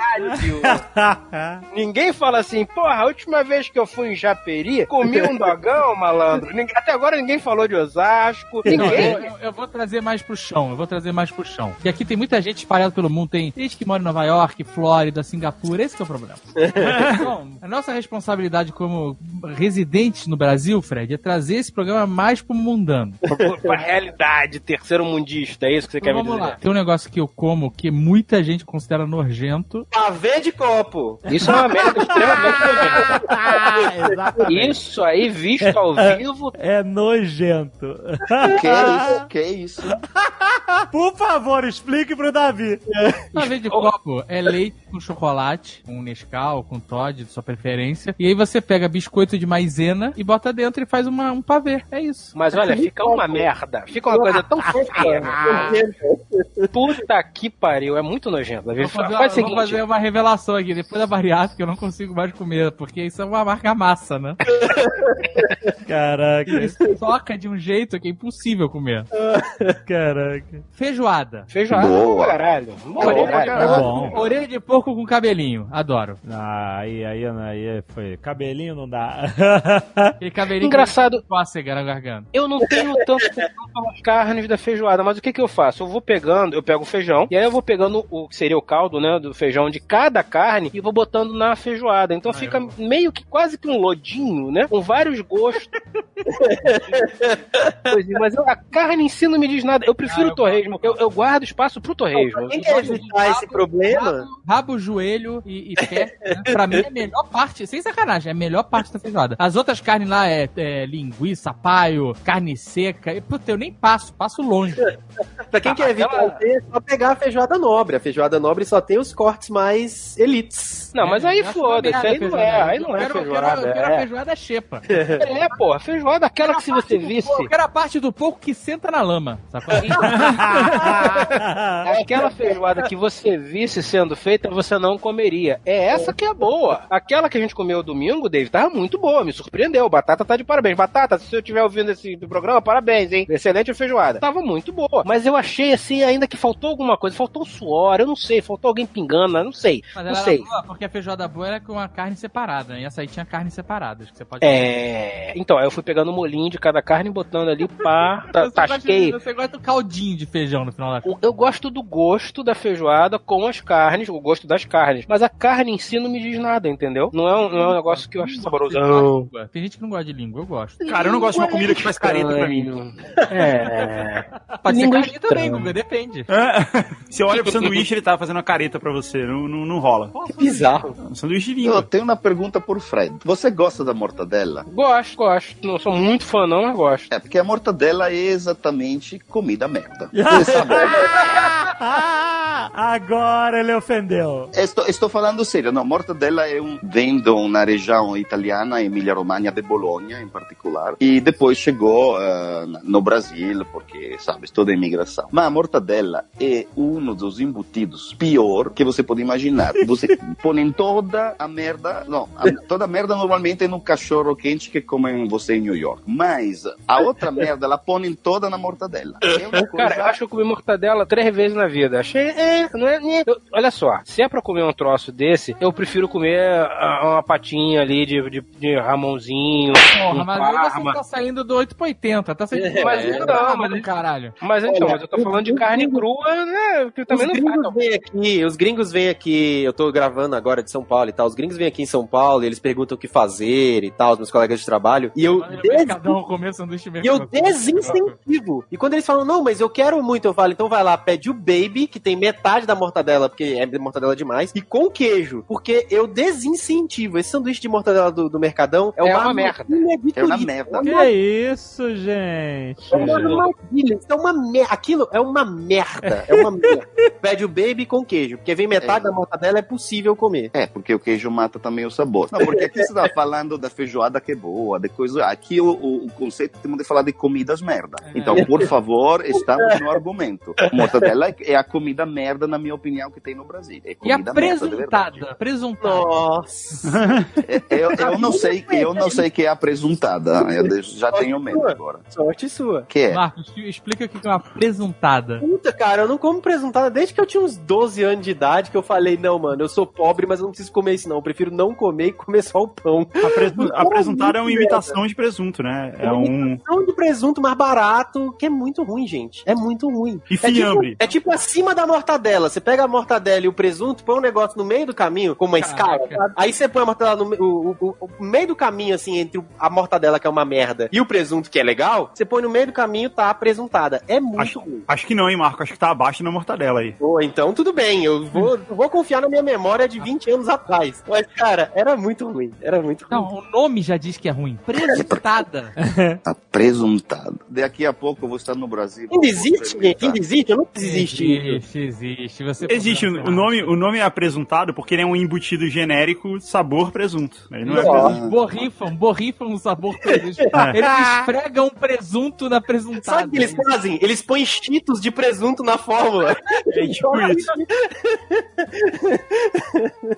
Ninguém fala assim, porra, a última vez que eu fui em Japeri, comi um dogão, malandro. Até agora ninguém falou de Osasco. Não, Ninguém. eu, eu- eu vou trazer mais pro chão, eu vou trazer mais pro chão. E aqui tem muita gente espalhada pelo mundo, tem gente que mora em Nova York, Flórida, Singapura, esse que é o problema. Então, a nossa responsabilidade como residente gente no Brasil, Fred, é trazer esse programa mais pro mundano. Pra, pra realidade terceiro mundista, é isso que você quer Então me vamos dizer? lá. Tem um negócio que eu como que muita gente considera nojento. Pavê de copo. Isso é uma merda extremamente nojenta. Ah, exatamente. Isso aí, visto ao vivo, É nojento. Que isso? Que isso? Por favor, explique pro Davi. Pavê de copo é leite com chocolate, com Nescau, com Todd, de sua preferência. E aí você pega biscoito de maisena e bota dentro e faz uma, um pavê. É isso. mas olha, fica uma merda. Fica uma coisa tão feia. Puta que pariu, é muito nojento. Vou fazer, uma, Faz vou fazer uma revelação aqui. Depois da bariátrica eu não consigo mais comer, porque isso é uma marca massa, né? Caraca, Isso toca de um jeito que é impossível comer. caraca. Feijoada. feijoada, Boa. caralho. Boa, Orelha, caralho. É bom. orelha de porco com cabelinho. Adoro. Ah, aí, aí, aí foi. Cabelinho não dá. Aquele cabelinho Engraçado. que cócega na garganta. Eu não tenho tanto pelas carnes da feijoada, mas o que que eu faço? Eu vou pegando, eu pego o feijão, e aí eu vou pegando o que seria o caldo, né, do feijão de cada carne e vou botando na feijoada. Então fica meio que quase que um lodinho, né, com vários gostos. Coisinha, mas eu- a carne em si não me diz nada. Eu prefiro Ah, eu o torresmo, eu, eu guardo espaço pro torresmo. Quem quer evitar esse problema? Rabo, rabo, joelho e, e pé. Né? Pra mim é a melhor parte, sem sacanagem, é a melhor parte da feijoada. As outras carnes lá é, é linguiça, paio, carne seca. E, puta, eu nem passo, passo longe. Pra quem quer evitar aquela- ter, é só pegar a feijoada nobre. A feijoada nobre só tem os cortes mais elites. Não, mas aí uma foda-se, merda aí não é, aí não é feijoada. quero, eu quero a é. feijoada xepa. É, porra, feijoada aquela que se você visse. Eu quero a parte do porco que senta na lama, sacou? Aquela feijoada que você visse sendo feita, você não comeria. É essa que é boa. Aquela que a gente comeu domingo, David, tava muito boa, me surpreendeu. Batata tá de parabéns. Batata, se eu estiver ouvindo esse programa, parabéns, hein? Excelente feijoada. Tava muito boa. Mas eu achei assim, ainda que faltou alguma coisa. Faltou suor, eu não sei. Faltou alguém pingando, eu não sei. Mas não ela sei. era boa porque a feijoada boa era com a carne separada, né? E essa aí tinha carne separadas, que você pode É. Então, aí eu fui pegando o molinho de cada carne e botando ali, pá, ta- Você gosta, tasquei. você gosta do caldinho de feijão no final da O- Eu gosto do gosto da feijoada com as carnes, o gosto das carnes. Mas a carne em si não me diz nada, entendeu? Não é um, não é um negócio que eu acho saborosão. Língua. Tem gente que não gosta de língua, eu gosto. Cara, eu não gosto de uma comida que faz careta pra mim. É. Pode ser Língua carne também. Guga, depende. Você olha pro sanduíche, ele tá fazendo uma careta pra você. Não, não, não rola. Bizarro. Um sanduíche de Eu língua. tenho uma pergunta por Fred. Você gosta da mortadela? Gosto, gosto. Não sou muito fã, não, mas gosto. É, porque a mortadela é exatamente comida merda. Você sabe? Ah, Agora ele ofendeu. Estou, estou falando sério, não, mortadela é um, vem de uma região italiana, Emília-Romagna de Bologna em particular, e depois chegou eh, no Brasil, porque, sabe, toda a imigração. Mas a mortadela é um dos embutidos pior que você pode imaginar. Você põe toda a merda, não, a- toda a merda normalmente é no cachorro quente que comem você em New York, mas a outra merda ela põe toda na mortadela. É coisa... Cara, eu acho que eu comi mortadela três vezes na vida. Achei, é, não é, é. Eu- olha só, se é pra comer um troço desse, eu prefiro comer ah, uma patinha ali de, de, de Ramonzinho, Porra, mas aí você tá saindo do 8 pra 80, tá saindo do Mas é, não, mas caralho. Mas então, mas eu tô falando de carne crua, né? Que também os não gringos vêm aqui, os gringos vêm aqui, eu tô gravando agora de São Paulo e tal, os gringos vêm aqui em São Paulo e eles perguntam o que fazer e tal, os meus colegas de trabalho, e eu, Olha, des- Mercadão, comer sanduíche e eu mercado. desincentivo. E quando eles falam, não, mas eu quero muito, eu falo, então vai lá, pede o baby, que tem metade da mortadela, porque é mortadela demais, e com queijo, porque eu desincentivo. Esse sanduíche de mortadela do, do Mercadão é, É uma merda. É uma merda. Que isso, gente? É uma armadilha, isso é uma merda. Aquilo é uma merda. É uma merda. Pede o baby com queijo, porque vem metade da mortadela, é possível comer. É, porque o queijo mata também o sabor. Não, porque aqui você tá falando da feijoada que é boa, de coisa. Aqui o, o, o conceito temos de falar de comidas merda. Então, por favor, estamos no argumento. Mortadela é a comida merda, na minha opinião, que tem no Brasil. É E a comida merda? Presuntada. Nossa. É, Eu, eu não sei, eu não sei que é a presuntada. Eu já tenho medo agora. Sorte sua. Que é? Marcos, explica o que é uma presuntada. Puta, cara, eu não como presuntada desde que eu tinha uns 12 anos de idade que eu falei, não, mano, eu sou pobre, mas eu não preciso comer isso não. Eu prefiro não comer e comer só o pão. A, presu- a presuntada é uma imitação de presunto, né? É um. Pão de presunto mais barato, que é muito ruim, gente. É muito ruim. E É tipo, fiambre. é tipo acima da mortadela. Você pega a mortadela e o presunto, põe um negócio no meio do caminho, como uma escala. sabe? Aí você põe a mortadela no me- o, o- o- o meio do caminho, assim, entre a mortadela, que é uma merda, e o presunto, que é legal. Você põe no meio do caminho, tá apresuntada. É muito Acho, ruim. acho que não, hein, Marco? Acho que tá abaixo da mortadela aí. Pô, então tudo bem, eu vou, eu vou confiar na minha memória de 20 anos atrás. Mas, cara, era muito ruim. Era muito ruim. Não, o nome já diz que é ruim. Presuntada. Apresuntado. Daqui a pouco eu vou estar no Brasil. Ainda existe, gente? Ainda existe? Eu não existe. Existe, existe. Você Existe, o, nome, o nome é apresuntado porque ele é um embutido genérico sabor presunto. Ele não é presunto. Eles borrifam, borrifam o sabor presunto. É. Eles esfregam presunto na presuntada. Sabe o que eles fazem? Eles põem cheetos de presunto na fórmula. É tipo isso.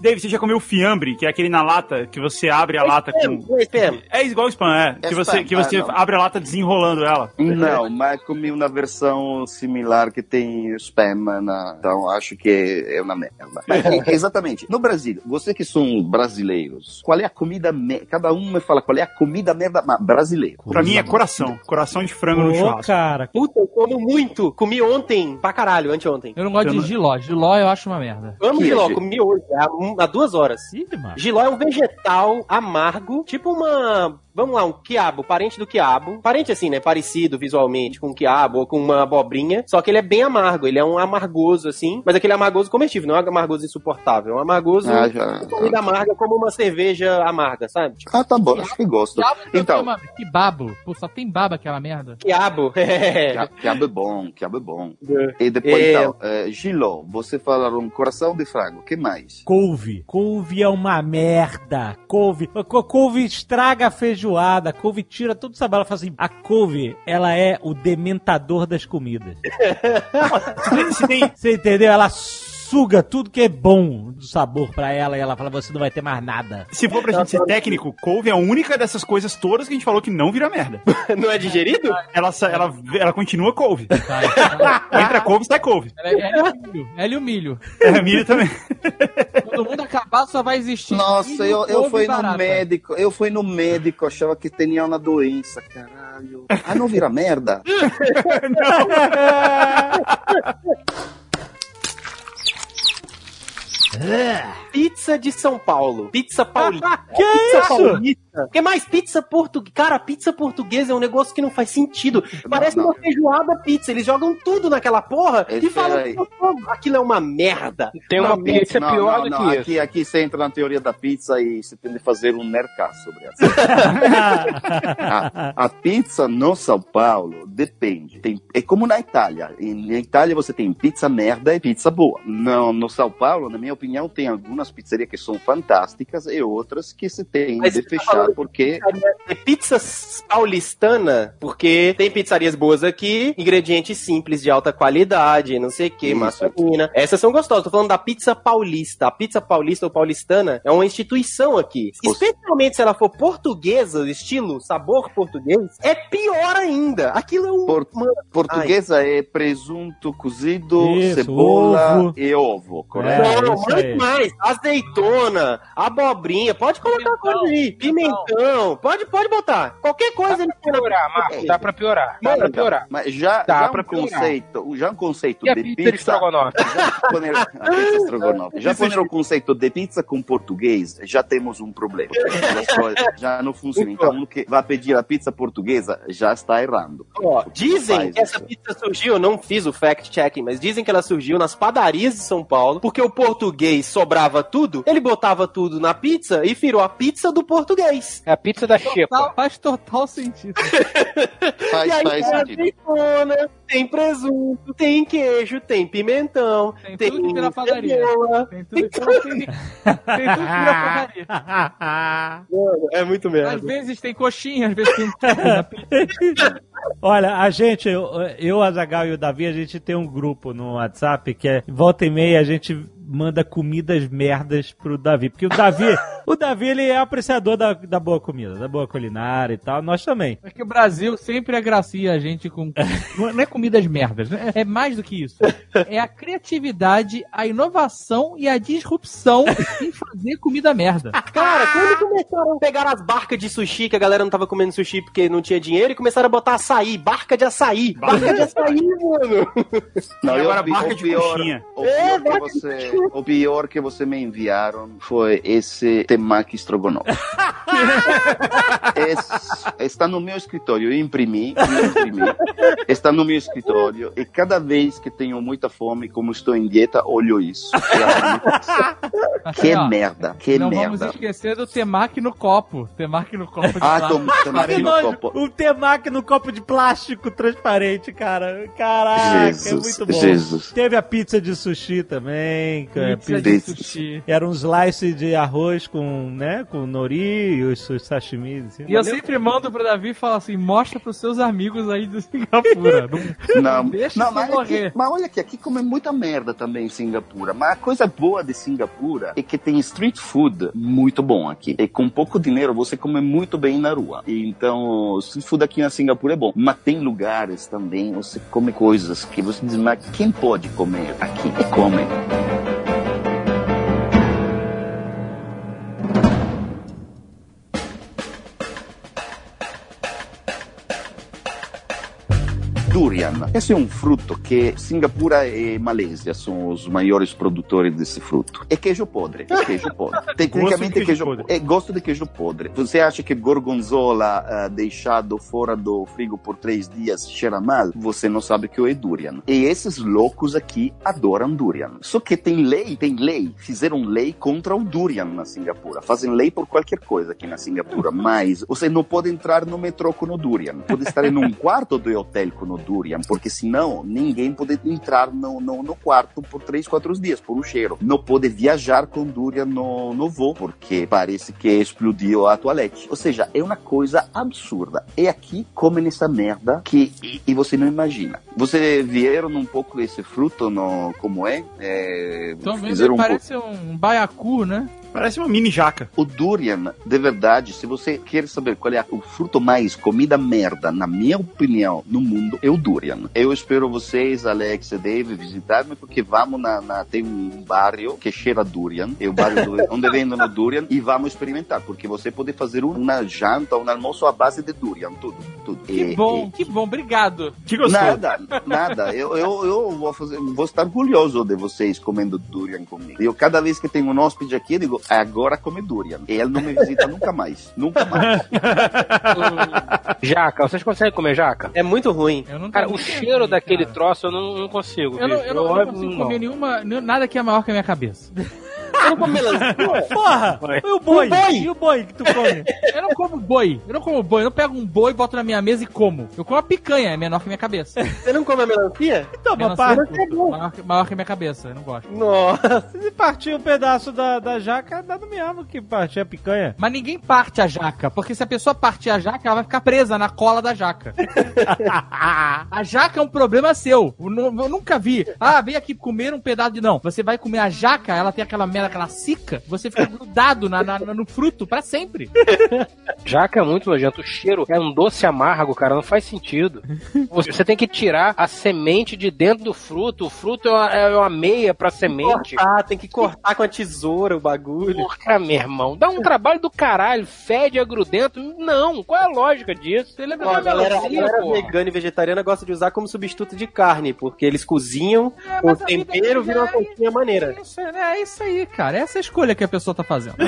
Dave, você já comeu fiambre, que é aquele na lata, que você abre a lata com... É spam. É igual o spam, é. É que você, spam, que você ah, abre a lata desenrolando ela. Não, mas comi uma versão similar que tem spam, na... então acho que é uma merda. Mas, é, exatamente. No Brasil, vocês que são brasileiros, qual é a comida me... Cada um me fala qual é a comida merda brasileira. Pra mim é coração. Coração de frango no Ô, churrasco. cara. Puta, eu como muito. Comi ontem, pra caralho, anteontem. Eu não gosto Eu de não- giló. Giló eu acho uma merda. Amo Que giló, é, comi hoje, há, um- há duas horas. Ih, mano. Giló é um vegetal amargo, tipo uma. Vamos lá, um quiabo, parente do quiabo. Parente assim, né? Parecido visualmente com um quiabo ou com uma abobrinha. Só que ele é bem amargo, ele é um amargoso assim. Mas aquele amargoso comestível, não é um amargoso insuportável. É um amargoso. Ah, já- com comida amarga como uma cerveja amarga, sabe? Tipo, Ah, tá bom, acho que gosto. Quiabo Então, Que babo. Pô, só tem baba aquela merda. quiabo. É. Quia- Quiabo é bom, quiabo é bom. E depois, É. então, eh, Giló, você falaram coração de frango, o que mais? Couve. Couve é uma merda. Couve. Co- Couve estraga a feijoada. Couve tira todo o sabor. Ela fala assim: a couve, ela é o dementador das comidas. Você entendeu? Ela suga tudo que é bom do sabor pra ela e ela fala: você não vai ter mais nada. se for pra gente ser técnico, couve é a única dessas coisas todas que a gente falou que não vira merda. Não é digerido? Ela, ela, ela continua couve. Entra couve, sai couve. Ela é, é o milho. Ela e o milho. É, milho também. Quando o mundo acabar, só vai existir. Nossa, eu, eu fui no médico, eu fui no médico, achava que tinha uma doença, caralho. Ah, não vira merda? Pizza de São Paulo. Pizza paulista. Que pizza isso? paulista. Que mais? Pizza portuguesa. Cara, pizza portuguesa é um negócio que não faz sentido. Parece não. uma feijoada pizza. Eles jogam tudo naquela porra e Esse falam aí. que aquilo é uma merda. Tem uma pizza não, pior não, do não, que aqui, isso. aqui você entra na teoria da pizza e você tem de fazer um mercado sobre essa. a, a pizza no São Paulo depende. Tem, é como na Itália. Em, na Itália você tem pizza merda e pizza boa. No, no São Paulo, na minha opinião, tem algumas pizzarias que são fantásticas e outras que se tem Mas de tá fechar falando porque É pizza paulistana, porque tem pizzarias boas aqui, ingredientes simples de alta qualidade, não sei o que, massa fina. Essas são gostosas. Tô falando da pizza paulista. A pizza paulista ou paulistana é uma instituição aqui. Especialmente se ela for portuguesa, estilo sabor português, é pior ainda. Aquilo é um. Mano, portuguesa é presunto cozido, Isso, cebola ovo. e ovo, correto? É, não, isso mais, aí. mais. Azeitona, abobrinha, pode colocar coisa aí. Pimentão, pode, pode botar. Qualquer coisa ele põe na Piorar, Marcos, dá pra piorar. Dá pra piorar. Mas já, Dá já pra um piorar. conceito, já um conceito E a de pizza de pizza, estrogonofe? já pizza estrogonofe. Já poner o conceito de pizza com português, já temos um problema. Já não funciona. Então, o que vai pedir a pizza portuguesa já está errando. Ó, dizem que essa pizza surgiu, eu não fiz o fact-checking, mas dizem que ela surgiu nas padarias de São Paulo, porque o português sobrava tudo, ele botava tudo na pizza e virou a pizza do português. É a pizza da Total- xepa. faz total sentido. Faz, e aí faz tem sentido. azeitona, tem presunto, tem queijo, tem pimentão, Tem tem, tudo que vira padaria. cebola. Tem tudo que tem, tem tudo que vira porcaria. Mano, é muito Às merda. vezes tem coxinha, às vezes tem tudo na pizza. Olha, a gente, eu, eu, a Zagal e o Davi, a gente tem um grupo no WhatsApp que é volta e meia a gente manda comidas merdas pro Davi. Porque o Davi, O Davi, ele é apreciador da, da boa comida, da boa culinária e tal. Nós também. Acho que o Brasil sempre agracia a gente com. Não é comidas merdas, né? É mais do que isso. É a criatividade, a inovação e a disrupção em fazer comida merda. Cara, quando começaram a pegar as barcas de sushi, que a galera não tava comendo sushi porque não tinha dinheiro, e começaram a botar açaí, barca de açaí, barca de açaí, mano. Não, E eu agora vi- barca de pior, coxinha. o É, pior que você, o pior que você me enviaram foi esse temaki strogonoff. Es- está no meu escritório, eu imprimi, eu imprimi. Está no meu escritório e cada vez que tenho muita fome, como estou em dieta, olho isso. Que Ó, merda, que não vamos merda. esquecer do temaki no copo. Temaki no copo de Ah, plástico. tom, temaki no copo. um temaki no copo de plástico transparente, cara. Caraca, é Jesus, muito bom. Jesus. Teve a pizza de sushi também. que é Pizza pizza- de sushi. Era um slice de arroz com, né, com nori e os seus sashimis. Assim. E eu sempre mando pro Davi e falo assim: mostra pros seus amigos aí de Singapura. Não, Não, deixa não mas, morrer. aqui, mas olha aqui, aqui come muita merda também em Singapura. Mas a coisa boa de Singapura é que tem street food muito bom aqui. E com pouco dinheiro você come muito bem na rua. Então, street food aqui na Singapura é bom. Mas tem lugares também, você come coisas que você diz, mas quem pode comer aqui? E come. Durian. Esse é um fruto que Singapura e Malásia são os maiores produtores desse fruto. É queijo podre. É queijo podre. Tecnicamente queijo é queijo podre. É, gosto de queijo podre. Você acha que gorgonzola ah, deixado fora do frigo por três dias cheira mal? Você não sabe que é durian. E esses loucos aqui adoram durian. Só que tem lei, tem lei. Fizeram lei contra o durian na Singapura. Fazem lei por qualquer coisa aqui na Singapura. Mas você não pode entrar no metrô com o durian. Pode estar em um quarto do hotel com o durian, porque senão ninguém pode entrar no, no, no quarto por três, quatro dias, por um cheiro. Não pode viajar com durian no, no voo, porque parece que explodiu a toalete. Ou seja, é uma coisa absurda. E aqui comem essa merda que e, e você não imagina. Você vieram um pouco esse fruto, no, como é? é Então, vendo, fizeram um parece um baiacu, né? Parece uma mini jaca. o durian, de verdade, se você quer saber qual é o fruto mais comida merda, na minha opinião, no mundo, é o durian. Eu espero vocês, Alex e Dave, visitar-me, porque vamos na, na- tem um bairro que cheira durian, é o bairro do- onde vendem o durian, e vamos experimentar, porque você pode fazer uma janta, um almoço à base de durian, tudo, tudo. Que E- bom, e- que bom, obrigado. Que gostoso. Nada, nada. Eu, eu, eu vou, fazer, vou estar orgulhoso de vocês comendo durian comigo. Eu, cada vez que tenho um hóspede aqui, eu digo, agora come durian. E ele não me visita nunca mais. Nunca mais. Jaca, vocês conseguem comer jaca? É muito ruim. Eu não Cara, o cheiro daquele cara. troço eu não, não consigo. Eu não, eu não, eu não consigo não. comer nenhuma, nenhum- nada que é maior que a minha cabeça. Eu não como melancia. Porra! E o boi? Boi? E o boi que tu come? Eu não como boi. Eu não como boi. Eu não pego um boi, boto na minha mesa e como. Eu como a picanha, é menor que a minha cabeça. Você não come a melancia? Melancia parte. é maior, que- maior que a minha cabeça. Eu não gosto. Nossa. Se partir um pedaço da, da jaca, dá no mesmo que partir a picanha. Mas ninguém parte a jaca, porque se a pessoa partir a jaca, ela vai ficar presa na cola da jaca. a jaca é um problema seu. Eu, eu nunca vi. Ah, vem aqui comer um pedaço de. Não, você vai comer a jaca, ela tem aquela merda, aquela cica, você fica grudado na, na- no fruto pra sempre. Jaca é muito nojento. O cheiro é um doce amargo, cara. Não faz sentido. Você tem que tirar a semente de dentro do fruto. O fruto é uma, é uma meia pra semente. Cortar, tem que cortar com a tesoura o bagulho. Porra, meu irmão. Dá um trabalho do caralho. Fede, é grudento. Não. Qual é a lógica disso? Você lembra Ó, a galera, a melancia, galera porra? vegana e vegetariana gosta de usar como substituto de carne, porque eles cozinham, o a vida tempero vira uma é- coisinha maneira. É isso, é isso aí, cara. Essa é a escolha que a pessoa tá fazendo.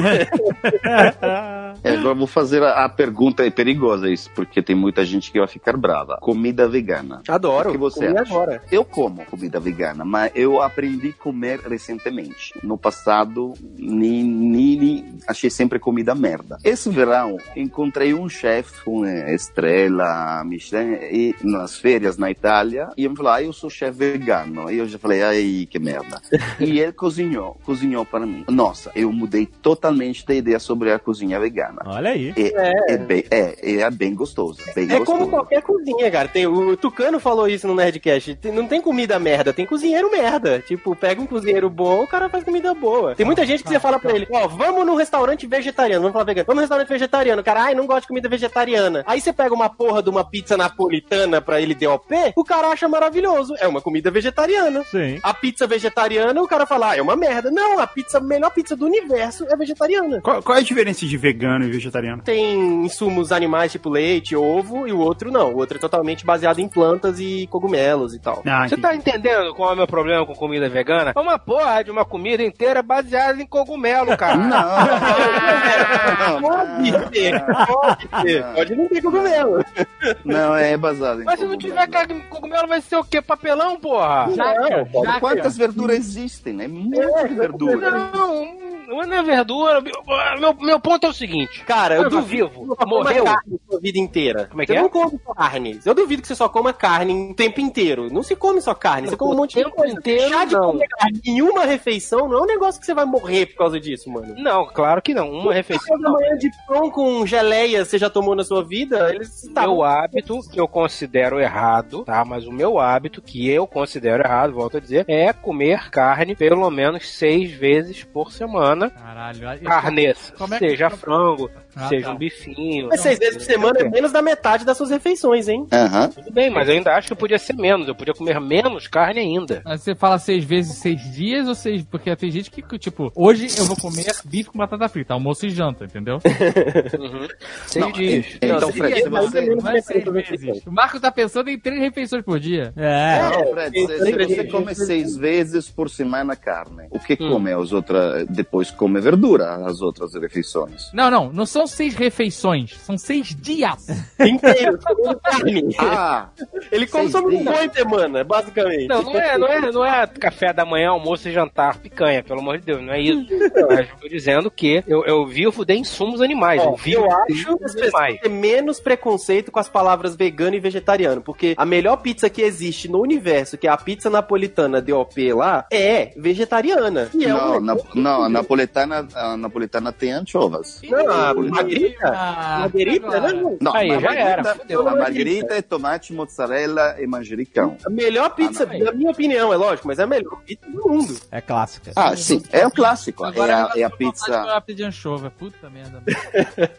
É, agora eu vou fazer a, a pergunta é perigosa isso, porque tem muita gente que vai ficar brava. Comida vegana. Adoro. O que você Comi acha? agora. Eu como comida vegana, mas eu aprendi a comer recentemente. No passado, nem, nem, nem- achei sempre comida merda. Esse verão, encontrei um chefe com eh, estrela Michelin e, nas férias na Itália e ele falou, ah, eu sou chefe vegano. E eu já falei, ai, que merda. e ele cozinhou, cozinhou para mim. Nossa, eu mudei totalmente da ideia sobre a cozinha vegana. Olha aí. É, é. bem, é, é bem gostoso. Bem É gostoso. como qualquer cozinha, cara. Tem, o Tucano falou isso no Nerdcast. Tem- não tem comida merda, tem cozinheiro merda. Tipo, pega um cozinheiro bom, o cara faz comida boa. Tem muita gente que você fala pra ele, ó, vamos num restaurante vegetariano, vamos falar vegano. Vamos num restaurante vegetariano. O Cara, ai, não gosto de comida vegetariana. Aí você pega uma porra de uma pizza napolitana pra ele DOP, o cara acha maravilhoso. É uma comida vegetariana. Sim. A pizza vegetariana, o cara fala, ah, é uma merda. Não, a pizza, a melhor pizza do universo é vegetariana. Qual, qual é a diferença de vegano e vegetariano? Tem insumos animais tipo leite, ovo, e o outro não. O outro é totalmente baseado em plantas e cogumelos e tal. Ah, Você tá entendendo qual é o meu problema com comida vegana? É uma porra de uma comida inteira baseada em cogumelo, cara. Não, Pode ter, pode ter. Pode não ter cogumelo. não, é baseado em Mas se não tiver cogumelo, vai ser o quê? Papelão, porra? Jaca, jaca. Quantas verduras existem? É muita verdura. Não, não é verdura. Meu, meu ponto é o seguinte. Cara, eu Eu duvido morreu. carne a sua vida inteira. Como é que você é? não come só carne. Eu duvido que você só coma carne o tempo inteiro. Não se come só carne, você come um monte de tempo coisa. inteiro, Deixar de não. comer carne em uma refeição não é um negócio que você vai morrer por causa disso, mano. Não, claro que não. Uma refeição. Da manhã de pão com geleia você já tomou na sua vida? Eles tá meu hábito que eu considero errado, tá? Mas o meu hábito que eu considero errado, volto a dizer, é comer carne pelo menos seis vezes por semana. Caralho. aí- Carnes, Como é que- seja frango, Ah, seja tá. um bifinho. Mas seis vezes por semana é menos da metade das suas refeições, hein? Aham. Tudo bem, mas eu ainda acho que podia ser menos. Eu podia comer menos carne ainda. Mas Você fala seis vezes seis dias ou seis. Porque tem gente que, tipo, hoje eu vou comer bife com batata frita, almoço e janta, entendeu? Uhum. Seis Não, dias. é- então, Não, Fred, se dias você... Não é seis vezes. O Marco tá pensando em três refeições por dia. É. Não, Fred, se, você come seis vezes por semana carne, o que Hum. come as outras? Depois come verdura as outras refeições. Não, não, não são seis refeições, são seis dias. Inteiro, comendo carne. Ah, Ele come sobre um boi semana, basicamente. Não, não é, não, é, não é café da manhã, almoço e jantar, picanha, pelo amor de Deus, não é isso. Mas eu tô dizendo que eu, eu vivo de insumos animais. Ó, eu vivo eu acho que as pessoas têm menos preconceito com as palavras vegano e vegetariano, porque a melhor pizza que existe no universo, que é a pizza napolitana DOP lá, é vegetariana. E é não, um... na, não, a napolitana, a napolitana tem anchovas. Não, margarita? Ah, Margarita, agora. né? Não, Aí, a já era, margarita- fudeu. A margarita é tomate, mozzarella e manjericão. A melhor pizza, Ah, na minha opinião, é lógico, mas é a melhor pizza do mundo. É clássica. Ah, sim, é o clássico. Agora é a, é a pizza. de anchova. Puta merda.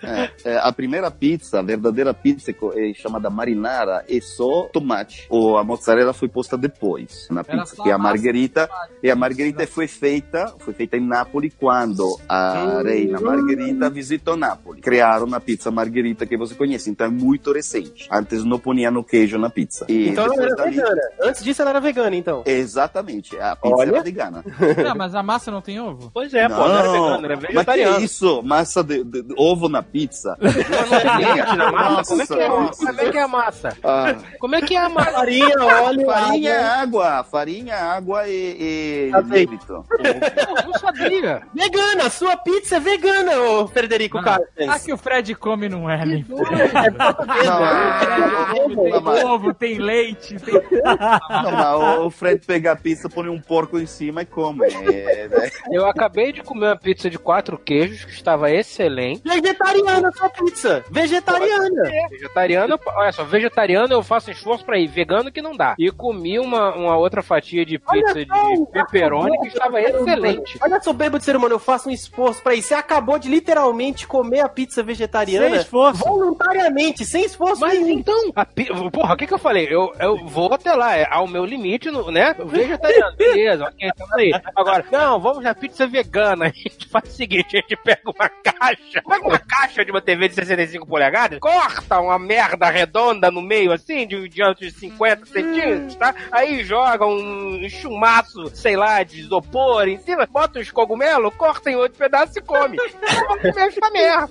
É, é, a primeira pizza, a verdadeira pizza é chamada marinara, é só tomate. Ou a mozzarella foi posta depois na Era pizza. Que é a margherita. E a margherita foi feita, foi feita em Nápoles quando a reina Margherita visitou Nápoles. Criaram a pizza margherita que você conhece. Então é muito recente. Antes não punham queijo na pizza. E Então ela era dali- vegana. Antes disso ela era vegana, então. Exatamente, a pizza Olha. era vegana. Não, mas a massa não tem ovo? Pois é, pô, não era vegano, era mas que vegetariano. isso? Massa de, de- de ovo na pizza? Não, não na massa? Como é que é, Nossa. como é, que é a massa? Ah. Como é que é a massa? Farinha, óleo, Farinha, água. água, farinha, água e, e Azeite. líquido. Eu não sabia. Vegana, sua pizza é vegana, ô Frederico Não. Carstens. Ah, que o Fred come não é, nem Não, é- Tem não, ovo, tem leite, tem... não, mas o Fred pega a pizza, põe um porco em cima e come. É, é, Eu acabei de comer uma pizza de quatro queijos que estava excelente. Vegetariana sua pizza. Vegetariana. Vegetariano, eu- olha só, vegetariano eu faço esforço pra ir, vegano que não dá. E comi uma, uma outra fatia de pizza Olha só, de pepperoni que estava excelente. Olha só, bêbado de ser humano, eu faço um esforço pra ir. Você acabou de literalmente comer a pizza vegetariana. Sem esforço. Voluntariamente, sem esforço Mas nenhum. então, a pi... porra, o que que eu falei? Eu, eu vou até lá, é ao meu limite, né? Vegetariano, beleza, ok, tamo aí. Agora, não, vamos na pizza vegana. A gente faz o seguinte, a gente pega uma caixa, pega uma caixa de uma TV de 65 polegadas, corta uma merda redonda no meio, assim, de diante de 50 centímetros, tá? Aí joga um chumaço, sei lá, de isopor em cima, bota os cogumelos, corta em outro pedaço e come. Come essa merda.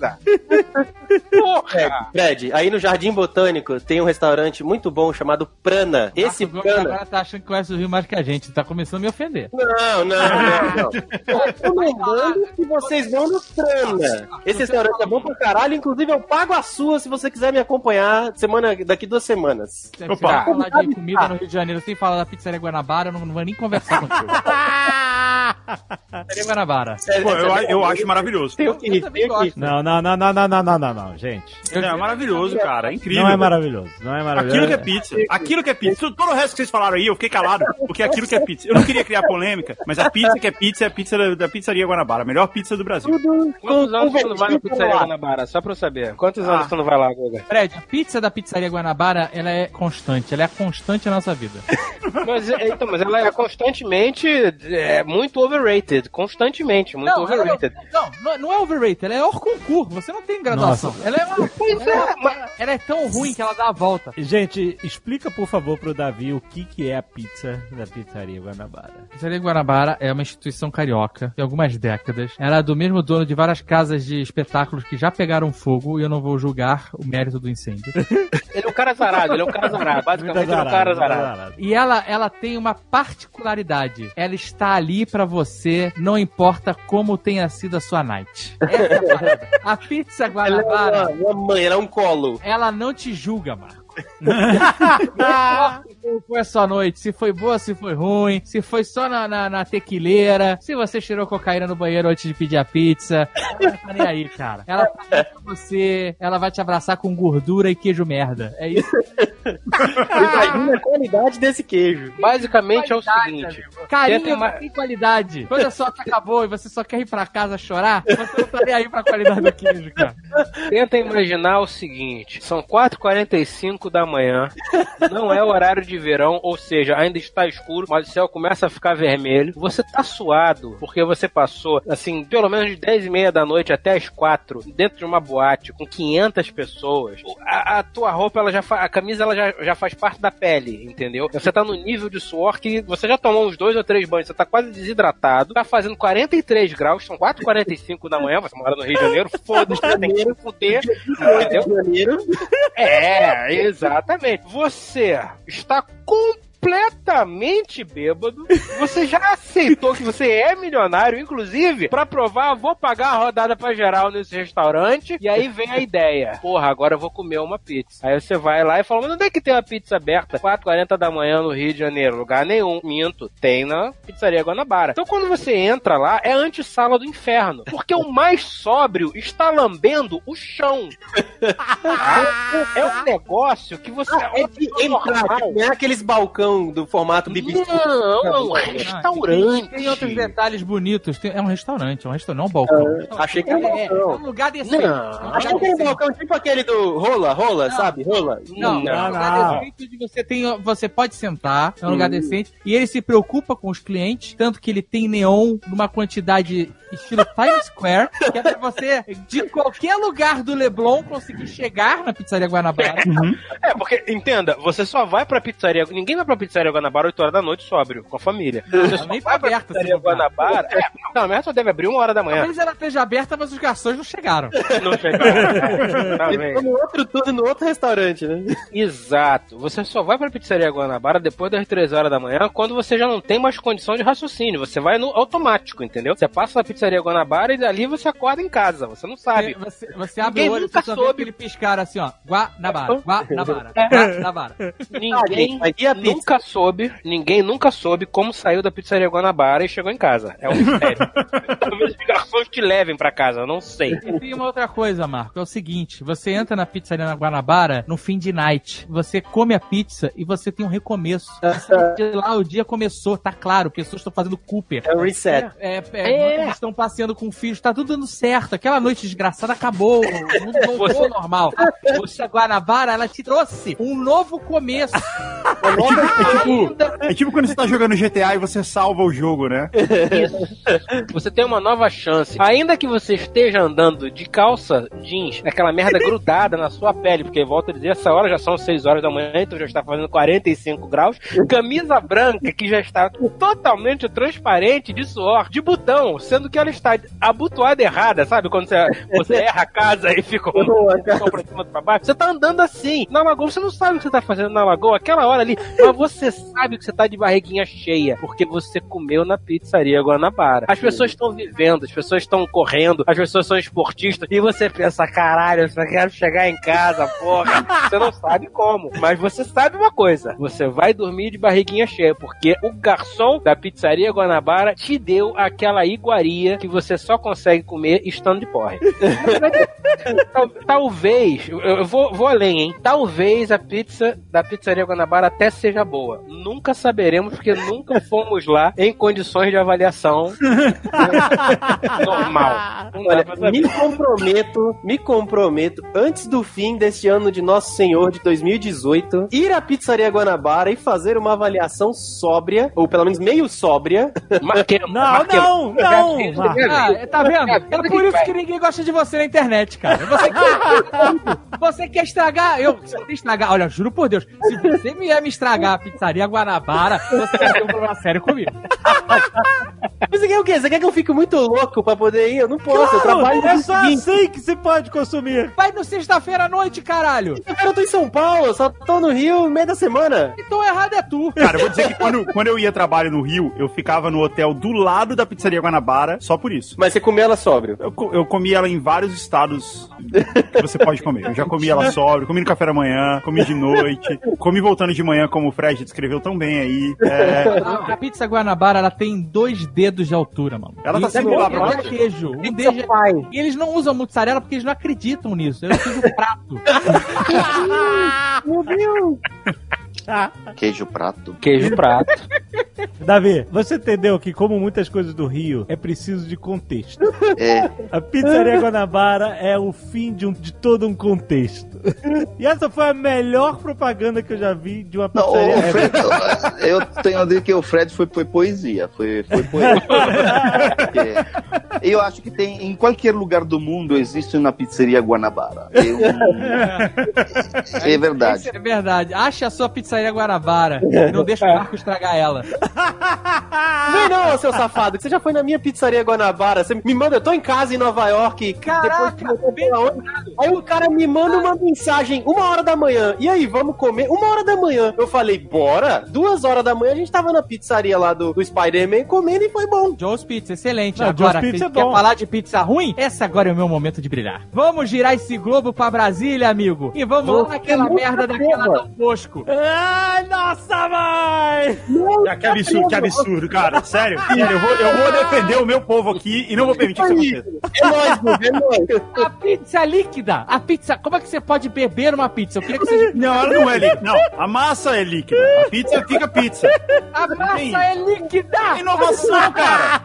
Porra! Fred, aí no Jardim Botânico tem um restaurante muito bom chamado Prana. Esse Gomes Prana. agora tá achando que conhece o Rio mais que a gente. Tá começando a me ofender. Não, não, não, não. Tô recomendando que vocês vão no Prana. Esse restaurante é bom pra caralho. Inclusive, eu pago a sua se você quiser me acompanhar semana, daqui duas semanas. Se Opa. você falar de comida no Rio de Janeiro sem falar da pizzaria Guanabara, eu não, não vou nem conversar contigo. Pizzaria Guanabara. Pô, eu, eu acho maravilhoso. Tem o que Eu tem o que gosto. Não, não, não, não, não, não, não, não, não, gente. É maravilhoso, cara. É incrível. Não é maravilhoso. Não é maravilhoso. Aquilo que é pizza. Aquilo que é pizza. Todo o resto que vocês falaram aí, eu fiquei calado, porque é aquilo que é pizza. Eu não queria criar polêmica, mas a pizza que é pizza é a pizza da, da pizzaria Guanabara. A melhor pizza do Brasil. Quantos anos tu não vai na pizzaria Guanabara? Só pra eu saber. Quantos anos tu não vai lá, Guga? Fred, a pizza da pizzaria Guanabara, ela é constante. Ela é constante na nossa vida. Mas, é, então, mas ela é constantemente é, muito overrated. Constantemente, muito Não, ela overrated. não, não, não é overrated, ela é hors Você não tem graduação. Ela é uma. Pois ela, é, mas- ela- é tão ruim que ela dá a volta. Gente, explica por favor pro Davi o que, que é a pizza da pizzaria Guanabara. A Pizzaria Guanabara é uma instituição carioca, tem algumas décadas. Ela é do mesmo dono de várias casas de espetáculos que já pegaram fogo e eu não vou julgar o mérito do incêndio. Ele é um cara zarado, ele é um cara zarado. Basicamente, ele é um cara zarado. E ela, ela tem uma particularidade. Ela está ali pra você, não importa como tenha sido a sua night. Essa é a parada. A pizza Ela é Guanabara, uma, uma mãe, ela é um colo. ela não te julga, Marco. Como foi a sua noite, se foi boa, se foi ruim, se foi só na, na, na tequileira, se você cheirou cocaína no banheiro antes de pedir a pizza. Ela não tá nem aí, cara. Ela tá você, ela vai te abraçar com gordura e queijo merda. É isso. Imagina a qualidade desse queijo. Basicamente é o seguinte. amigo. Carinho uma- tem qualidade. Quando a sua acabou e você só quer ir pra casa chorar, você não tá nem aí pra qualidade do queijo, cara. Tenta imaginar o seguinte: são 4h45 da manhã, não é horário de verão, ou seja, ainda está escuro, mas o céu começa a ficar vermelho. Você tá suado, porque você passou, assim, pelo menos de 10 e meia da noite até as 4, dentro de uma boate com 500 pessoas. A, a tua roupa, ela já a camisa, ela já, já faz parte da pele, entendeu? Você tá no nível de suor que você já tomou uns dois ou três banhos, você tá quase desidratado, tá fazendo 43 graus, são 4h45 da manhã, você mora no Rio de Janeiro, foda-se, tem que se fuder, entendeu? Janeiro. É, exatamente. Você está completamente bêbado. Você já aceitou que você é milionário, inclusive, pra provar, vou pagar a rodada pra geral nesse restaurante. E aí vem a ideia: porra, agora eu vou comer uma pizza. Aí você vai lá e fala: mas onde é que tem uma pizza aberta? 4h40 da manhã no Rio de Janeiro. Lugar nenhum. Minto. Tem na pizzaria Guanabara. Então quando você entra lá, é antessala do inferno. Porque o mais sóbrio está lambendo o chão. É um negócio que você. É de entrar, tipo, não é aqueles balcão do formato bibi. Não, é um restaurante. Tem outros detalhes bonitos. Tem- é um restaurante, é um restaurante, não é um balcão. Achei que era É, é um balcão. lugar decente. Não. É um lugar Achei que era decente. balcão tipo aquele do rola, rola, Não. sabe? Rola. Não, Não, é um lugar não. decente onde você tem, você pode sentar, é um lugar decente, e ele se preocupa com os clientes, tanto que ele tem neon numa quantidade estilo Times Square, que é pra você, de qualquer lugar do Leblon, conseguir chegar na Pizzaria Guanabara. É, porque, entenda, você só vai pra pizzaria. Ninguém vai pra pizzaria Guanabara 8 horas da noite sóbrio, com a família. Você só nem vai pra aberta, pizzaria se bobear. Guanabara. É, não, mas só deve abrir uma hora da manhã. Talvez ela esteja aberta, mas os garçons não chegaram. Não chegaram. Tá Ele bem. no outro tudo, no outro restaurante, né? Exato. Você só vai pra pizzaria Guanabara depois das 3 horas da manhã, quando você já não tem mais condição de raciocínio. Você vai no automático, entendeu? Você passa na pizzaria Guanabara e dali você acorda em casa. Você não sabe. Você, você abre Ninguém o olho e nunca só vê soube. aquele piscar assim, ó. Guanabara, Guanabara, É. Guanabara. Ninguém Mas a pizza? Nunca soube, ninguém nunca soube como saiu da pizzaria Guanabara e chegou em casa. É um mistério. Talvez os garçons te levem pra casa, eu não sei. E tem uma outra coisa, Marco, é o seguinte, você entra na pizzaria na Guanabara no fim de night, você come a pizza e você tem um recomeço. De lá o dia começou, tá claro, pessoas estão fazendo Cooper. É o reset. É, é, muitos estão passeando com filhos, tá tudo dando certo. Aquela noite desgraçada acabou, o mundo voltou Você- ao normal. Você, a Guanabara, ela te trouxe um novo começo. É tipo quando você tá jogando GTA e você salva o jogo, né? Você tem uma nova chance. Ainda que você esteja andando de calça jeans, aquela merda grudada na sua pele, porque volta a dizer, essa hora já são 6 horas da manhã, então já está fazendo 45 graus. Camisa branca que já está totalmente transparente de suor, de botão, sendo que ela está abotoada errada, sabe? Quando você, você erra a casa e fica pra cima pra baixo. Você tá andando assim. Na lagoa, você não sabe o que você tá fazendo na lagoa. Aquela hora ali ali. Mas você sabe que você tá de barriguinha cheia, porque você comeu na pizzaria Guanabara. As pessoas estão vivendo, as pessoas estão correndo, as pessoas são esportistas, e você pensa, caralho, eu só quero chegar em casa, porra. Você não sabe como. Mas você sabe uma coisa: você vai dormir de barriguinha cheia, porque o garçom da pizzaria Guanabara te deu aquela iguaria que você só consegue comer estando de porre. Tal- Talvez, eu eu vou, vou além, hein? Talvez a pizza da pizzaria Guanabara até seja boa. Nunca saberemos, porque nunca fomos lá em condições de avaliação normal. Não Olha, me comprometo, me comprometo, antes do fim deste ano de Nosso Senhor de 2018, ir à Pizzaria Guanabara e fazer uma avaliação sóbria, ou pelo menos meio sóbria. Marquemos, Não, marquemos. não, não. Ah, tá vendo? É por isso que ninguém gosta de você na internet, cara. Você quer, você quer estragar. Eu, se você estragar, olha, juro por Deus, se você vier me estragar pizzaria Guanabara, você vai ter um problema sério comigo. Você quer o quê? Você quer que eu fique muito louco pra poder ir? Eu não posso, eu trabalho é no só seguinte. assim que se pode consumir. Vai no sexta-feira à noite, caralho. Eu tô em São Paulo, só tô no Rio no meio da semana. Então errado é tu. Cara, eu vou dizer que quando, quando eu ia trabalho no Rio, eu ficava no hotel do lado da pizzaria Guanabara, só por isso. Mas você comeu ela sóbrio. Eu, eu comi ela em vários estados que você pode comer. Eu já comi ela sóbrio, comi no café da manhã, comi de noite, comi voltando de manhã, como o Fred descreveu tão bem aí. É, A, a pizza Guanabara, ela tem dois dedos de altura, mano. Ela tá E sendo um lá pra é baixo. queijo. Um deles é... E eles não usam mussarela porque eles não acreditam nisso. Eu fiz o prato. Queijo prato. Queijo prato. Davi, você entendeu que, como muitas coisas do Rio, é preciso de contexto. É, A pizzaria Guanabara é o fim de, um- de todo um contexto. E essa foi a melhor propaganda que eu já vi de uma não, pizzaria. o Fred, eu tenho a dizer que o Fred foi, foi poesia, foi, foi poesia. Porque eu acho que tem em qualquer lugar do mundo existe uma pizzeria Guanabara. Eu- é verdade. É verdade. Ache a sua pizzaria Guanabara e não deixa o Marco estragar ela. Vem não, seu safado, que você já foi na minha pizzaria Guanabara. Você me manda, eu tô em casa em Nova York. Caraca, depois que eu onde- Aí o cara me manda uma mensagem, uma hora da manhã. E aí, vamos comer? Uma hora da manhã. Eu falei, bora? Duas horas da manhã a gente tava na pizzaria lá do, do Spider-Man comendo e foi bom. Joe's Pizza, excelente. Não, agora, Joe's Pizza quer é bom. falar de pizza ruim? Esse agora é o meu momento de brilhar. Vamos girar esse globo pra Brasília, amigo. E vamos lá naquela merda daquela. Dom Bosco. Ai, nossa, mãe! Ah, que absurdo, que absurdo, cara. Sério, sério, eu vou, eu vou defender o meu povo aqui e não vou permitir que isso aconteça. É nóis, é nóis. A pizza líquida. A pizza... Como é que você pode beber uma pizza? Eu queria que você... Não, ela não é líquida. Não, a massa é líquida. A pizza fica pizza. A massa é líquida. É inovação, cara.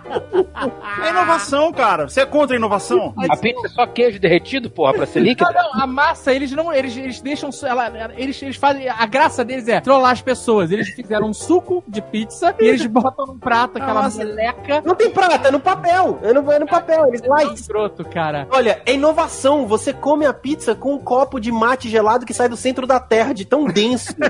É inovação, cara. Você é contra a inovação? A pizza é só queijo derretido, porra, pra ser Não, líquida? não, a massa, eles não. Eles, eles deixam. Ela, eles, eles fazem. A graça deles é trollar as pessoas. Eles fizeram um suco de pizza e eles botam num prato aquela Nossa. meleca. Não tem prata, é no papel. É no, é no papel, eles lá. É escroto, cara. Olha, é inovação. Você come a pizza com um copo de mate gelado que sai do centro da terra, de tão denso.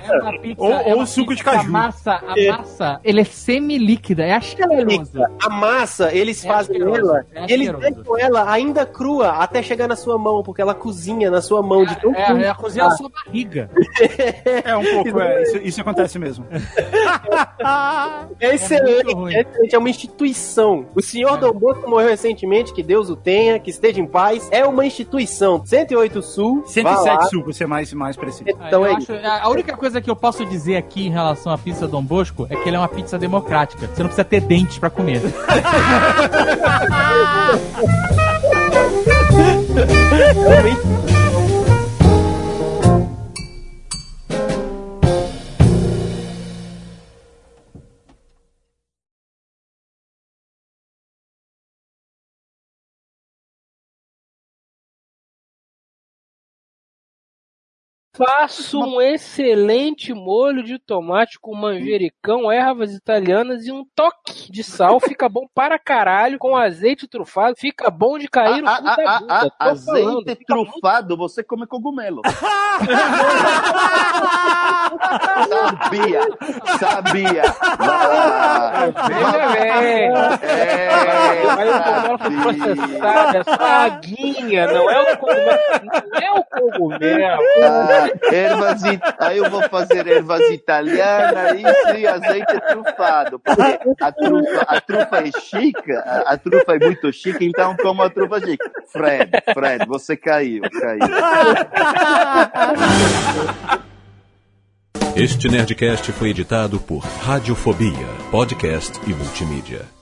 É uma pizza. Ou- é uma suco de caju. A massa, a massa, ele é semi-líquida. É asqueroso. A massa, eles É fazem asqueroso, ela, é e eles deixam ela ainda crua até chegar na sua mão, porque ela cozinha na sua mão de tão É, crua. é a cozinha da sua barriga. É um pouco, é, isso, isso acontece mesmo. É excelente, ruim. é excelente, é uma instituição. O senhor Dom Bosco morreu recentemente, que Deus o tenha, que esteja em paz. É uma instituição. 108 Sul. vá 107 lá. sul, pra ser mais, mais preciso. Então eu é acho- a única coisa que eu posso dizer aqui em relação à pizza Dom Bosco é que ele é uma pizza democrática. Você não precisa ter dentes pra comer. Faço um excelente molho de tomate com manjericão, ervas italianas e um toque de sal. Fica bom para caralho, com azeite trufado. Fica bom de cair o Ah, cu ah, da ah, bunda. falando, azeite muito trufado, você come cogumelo. sabia, sabia. Veja bem. É, Mas o cogumelo foi processado, é só a aguinha, não é o cogumelo. Não é o cogumelo. Ah, ervas it... Aí eu vou fazer ervas italianas, isso e azeite trufado. Porque a trufa, a trufa é chique, a, a trufa é muito chique, então como a trufa chique. Fred, Fred, você caiu, caiu. Este Nerdcast foi editado por Radiofobia, podcast e multimídia.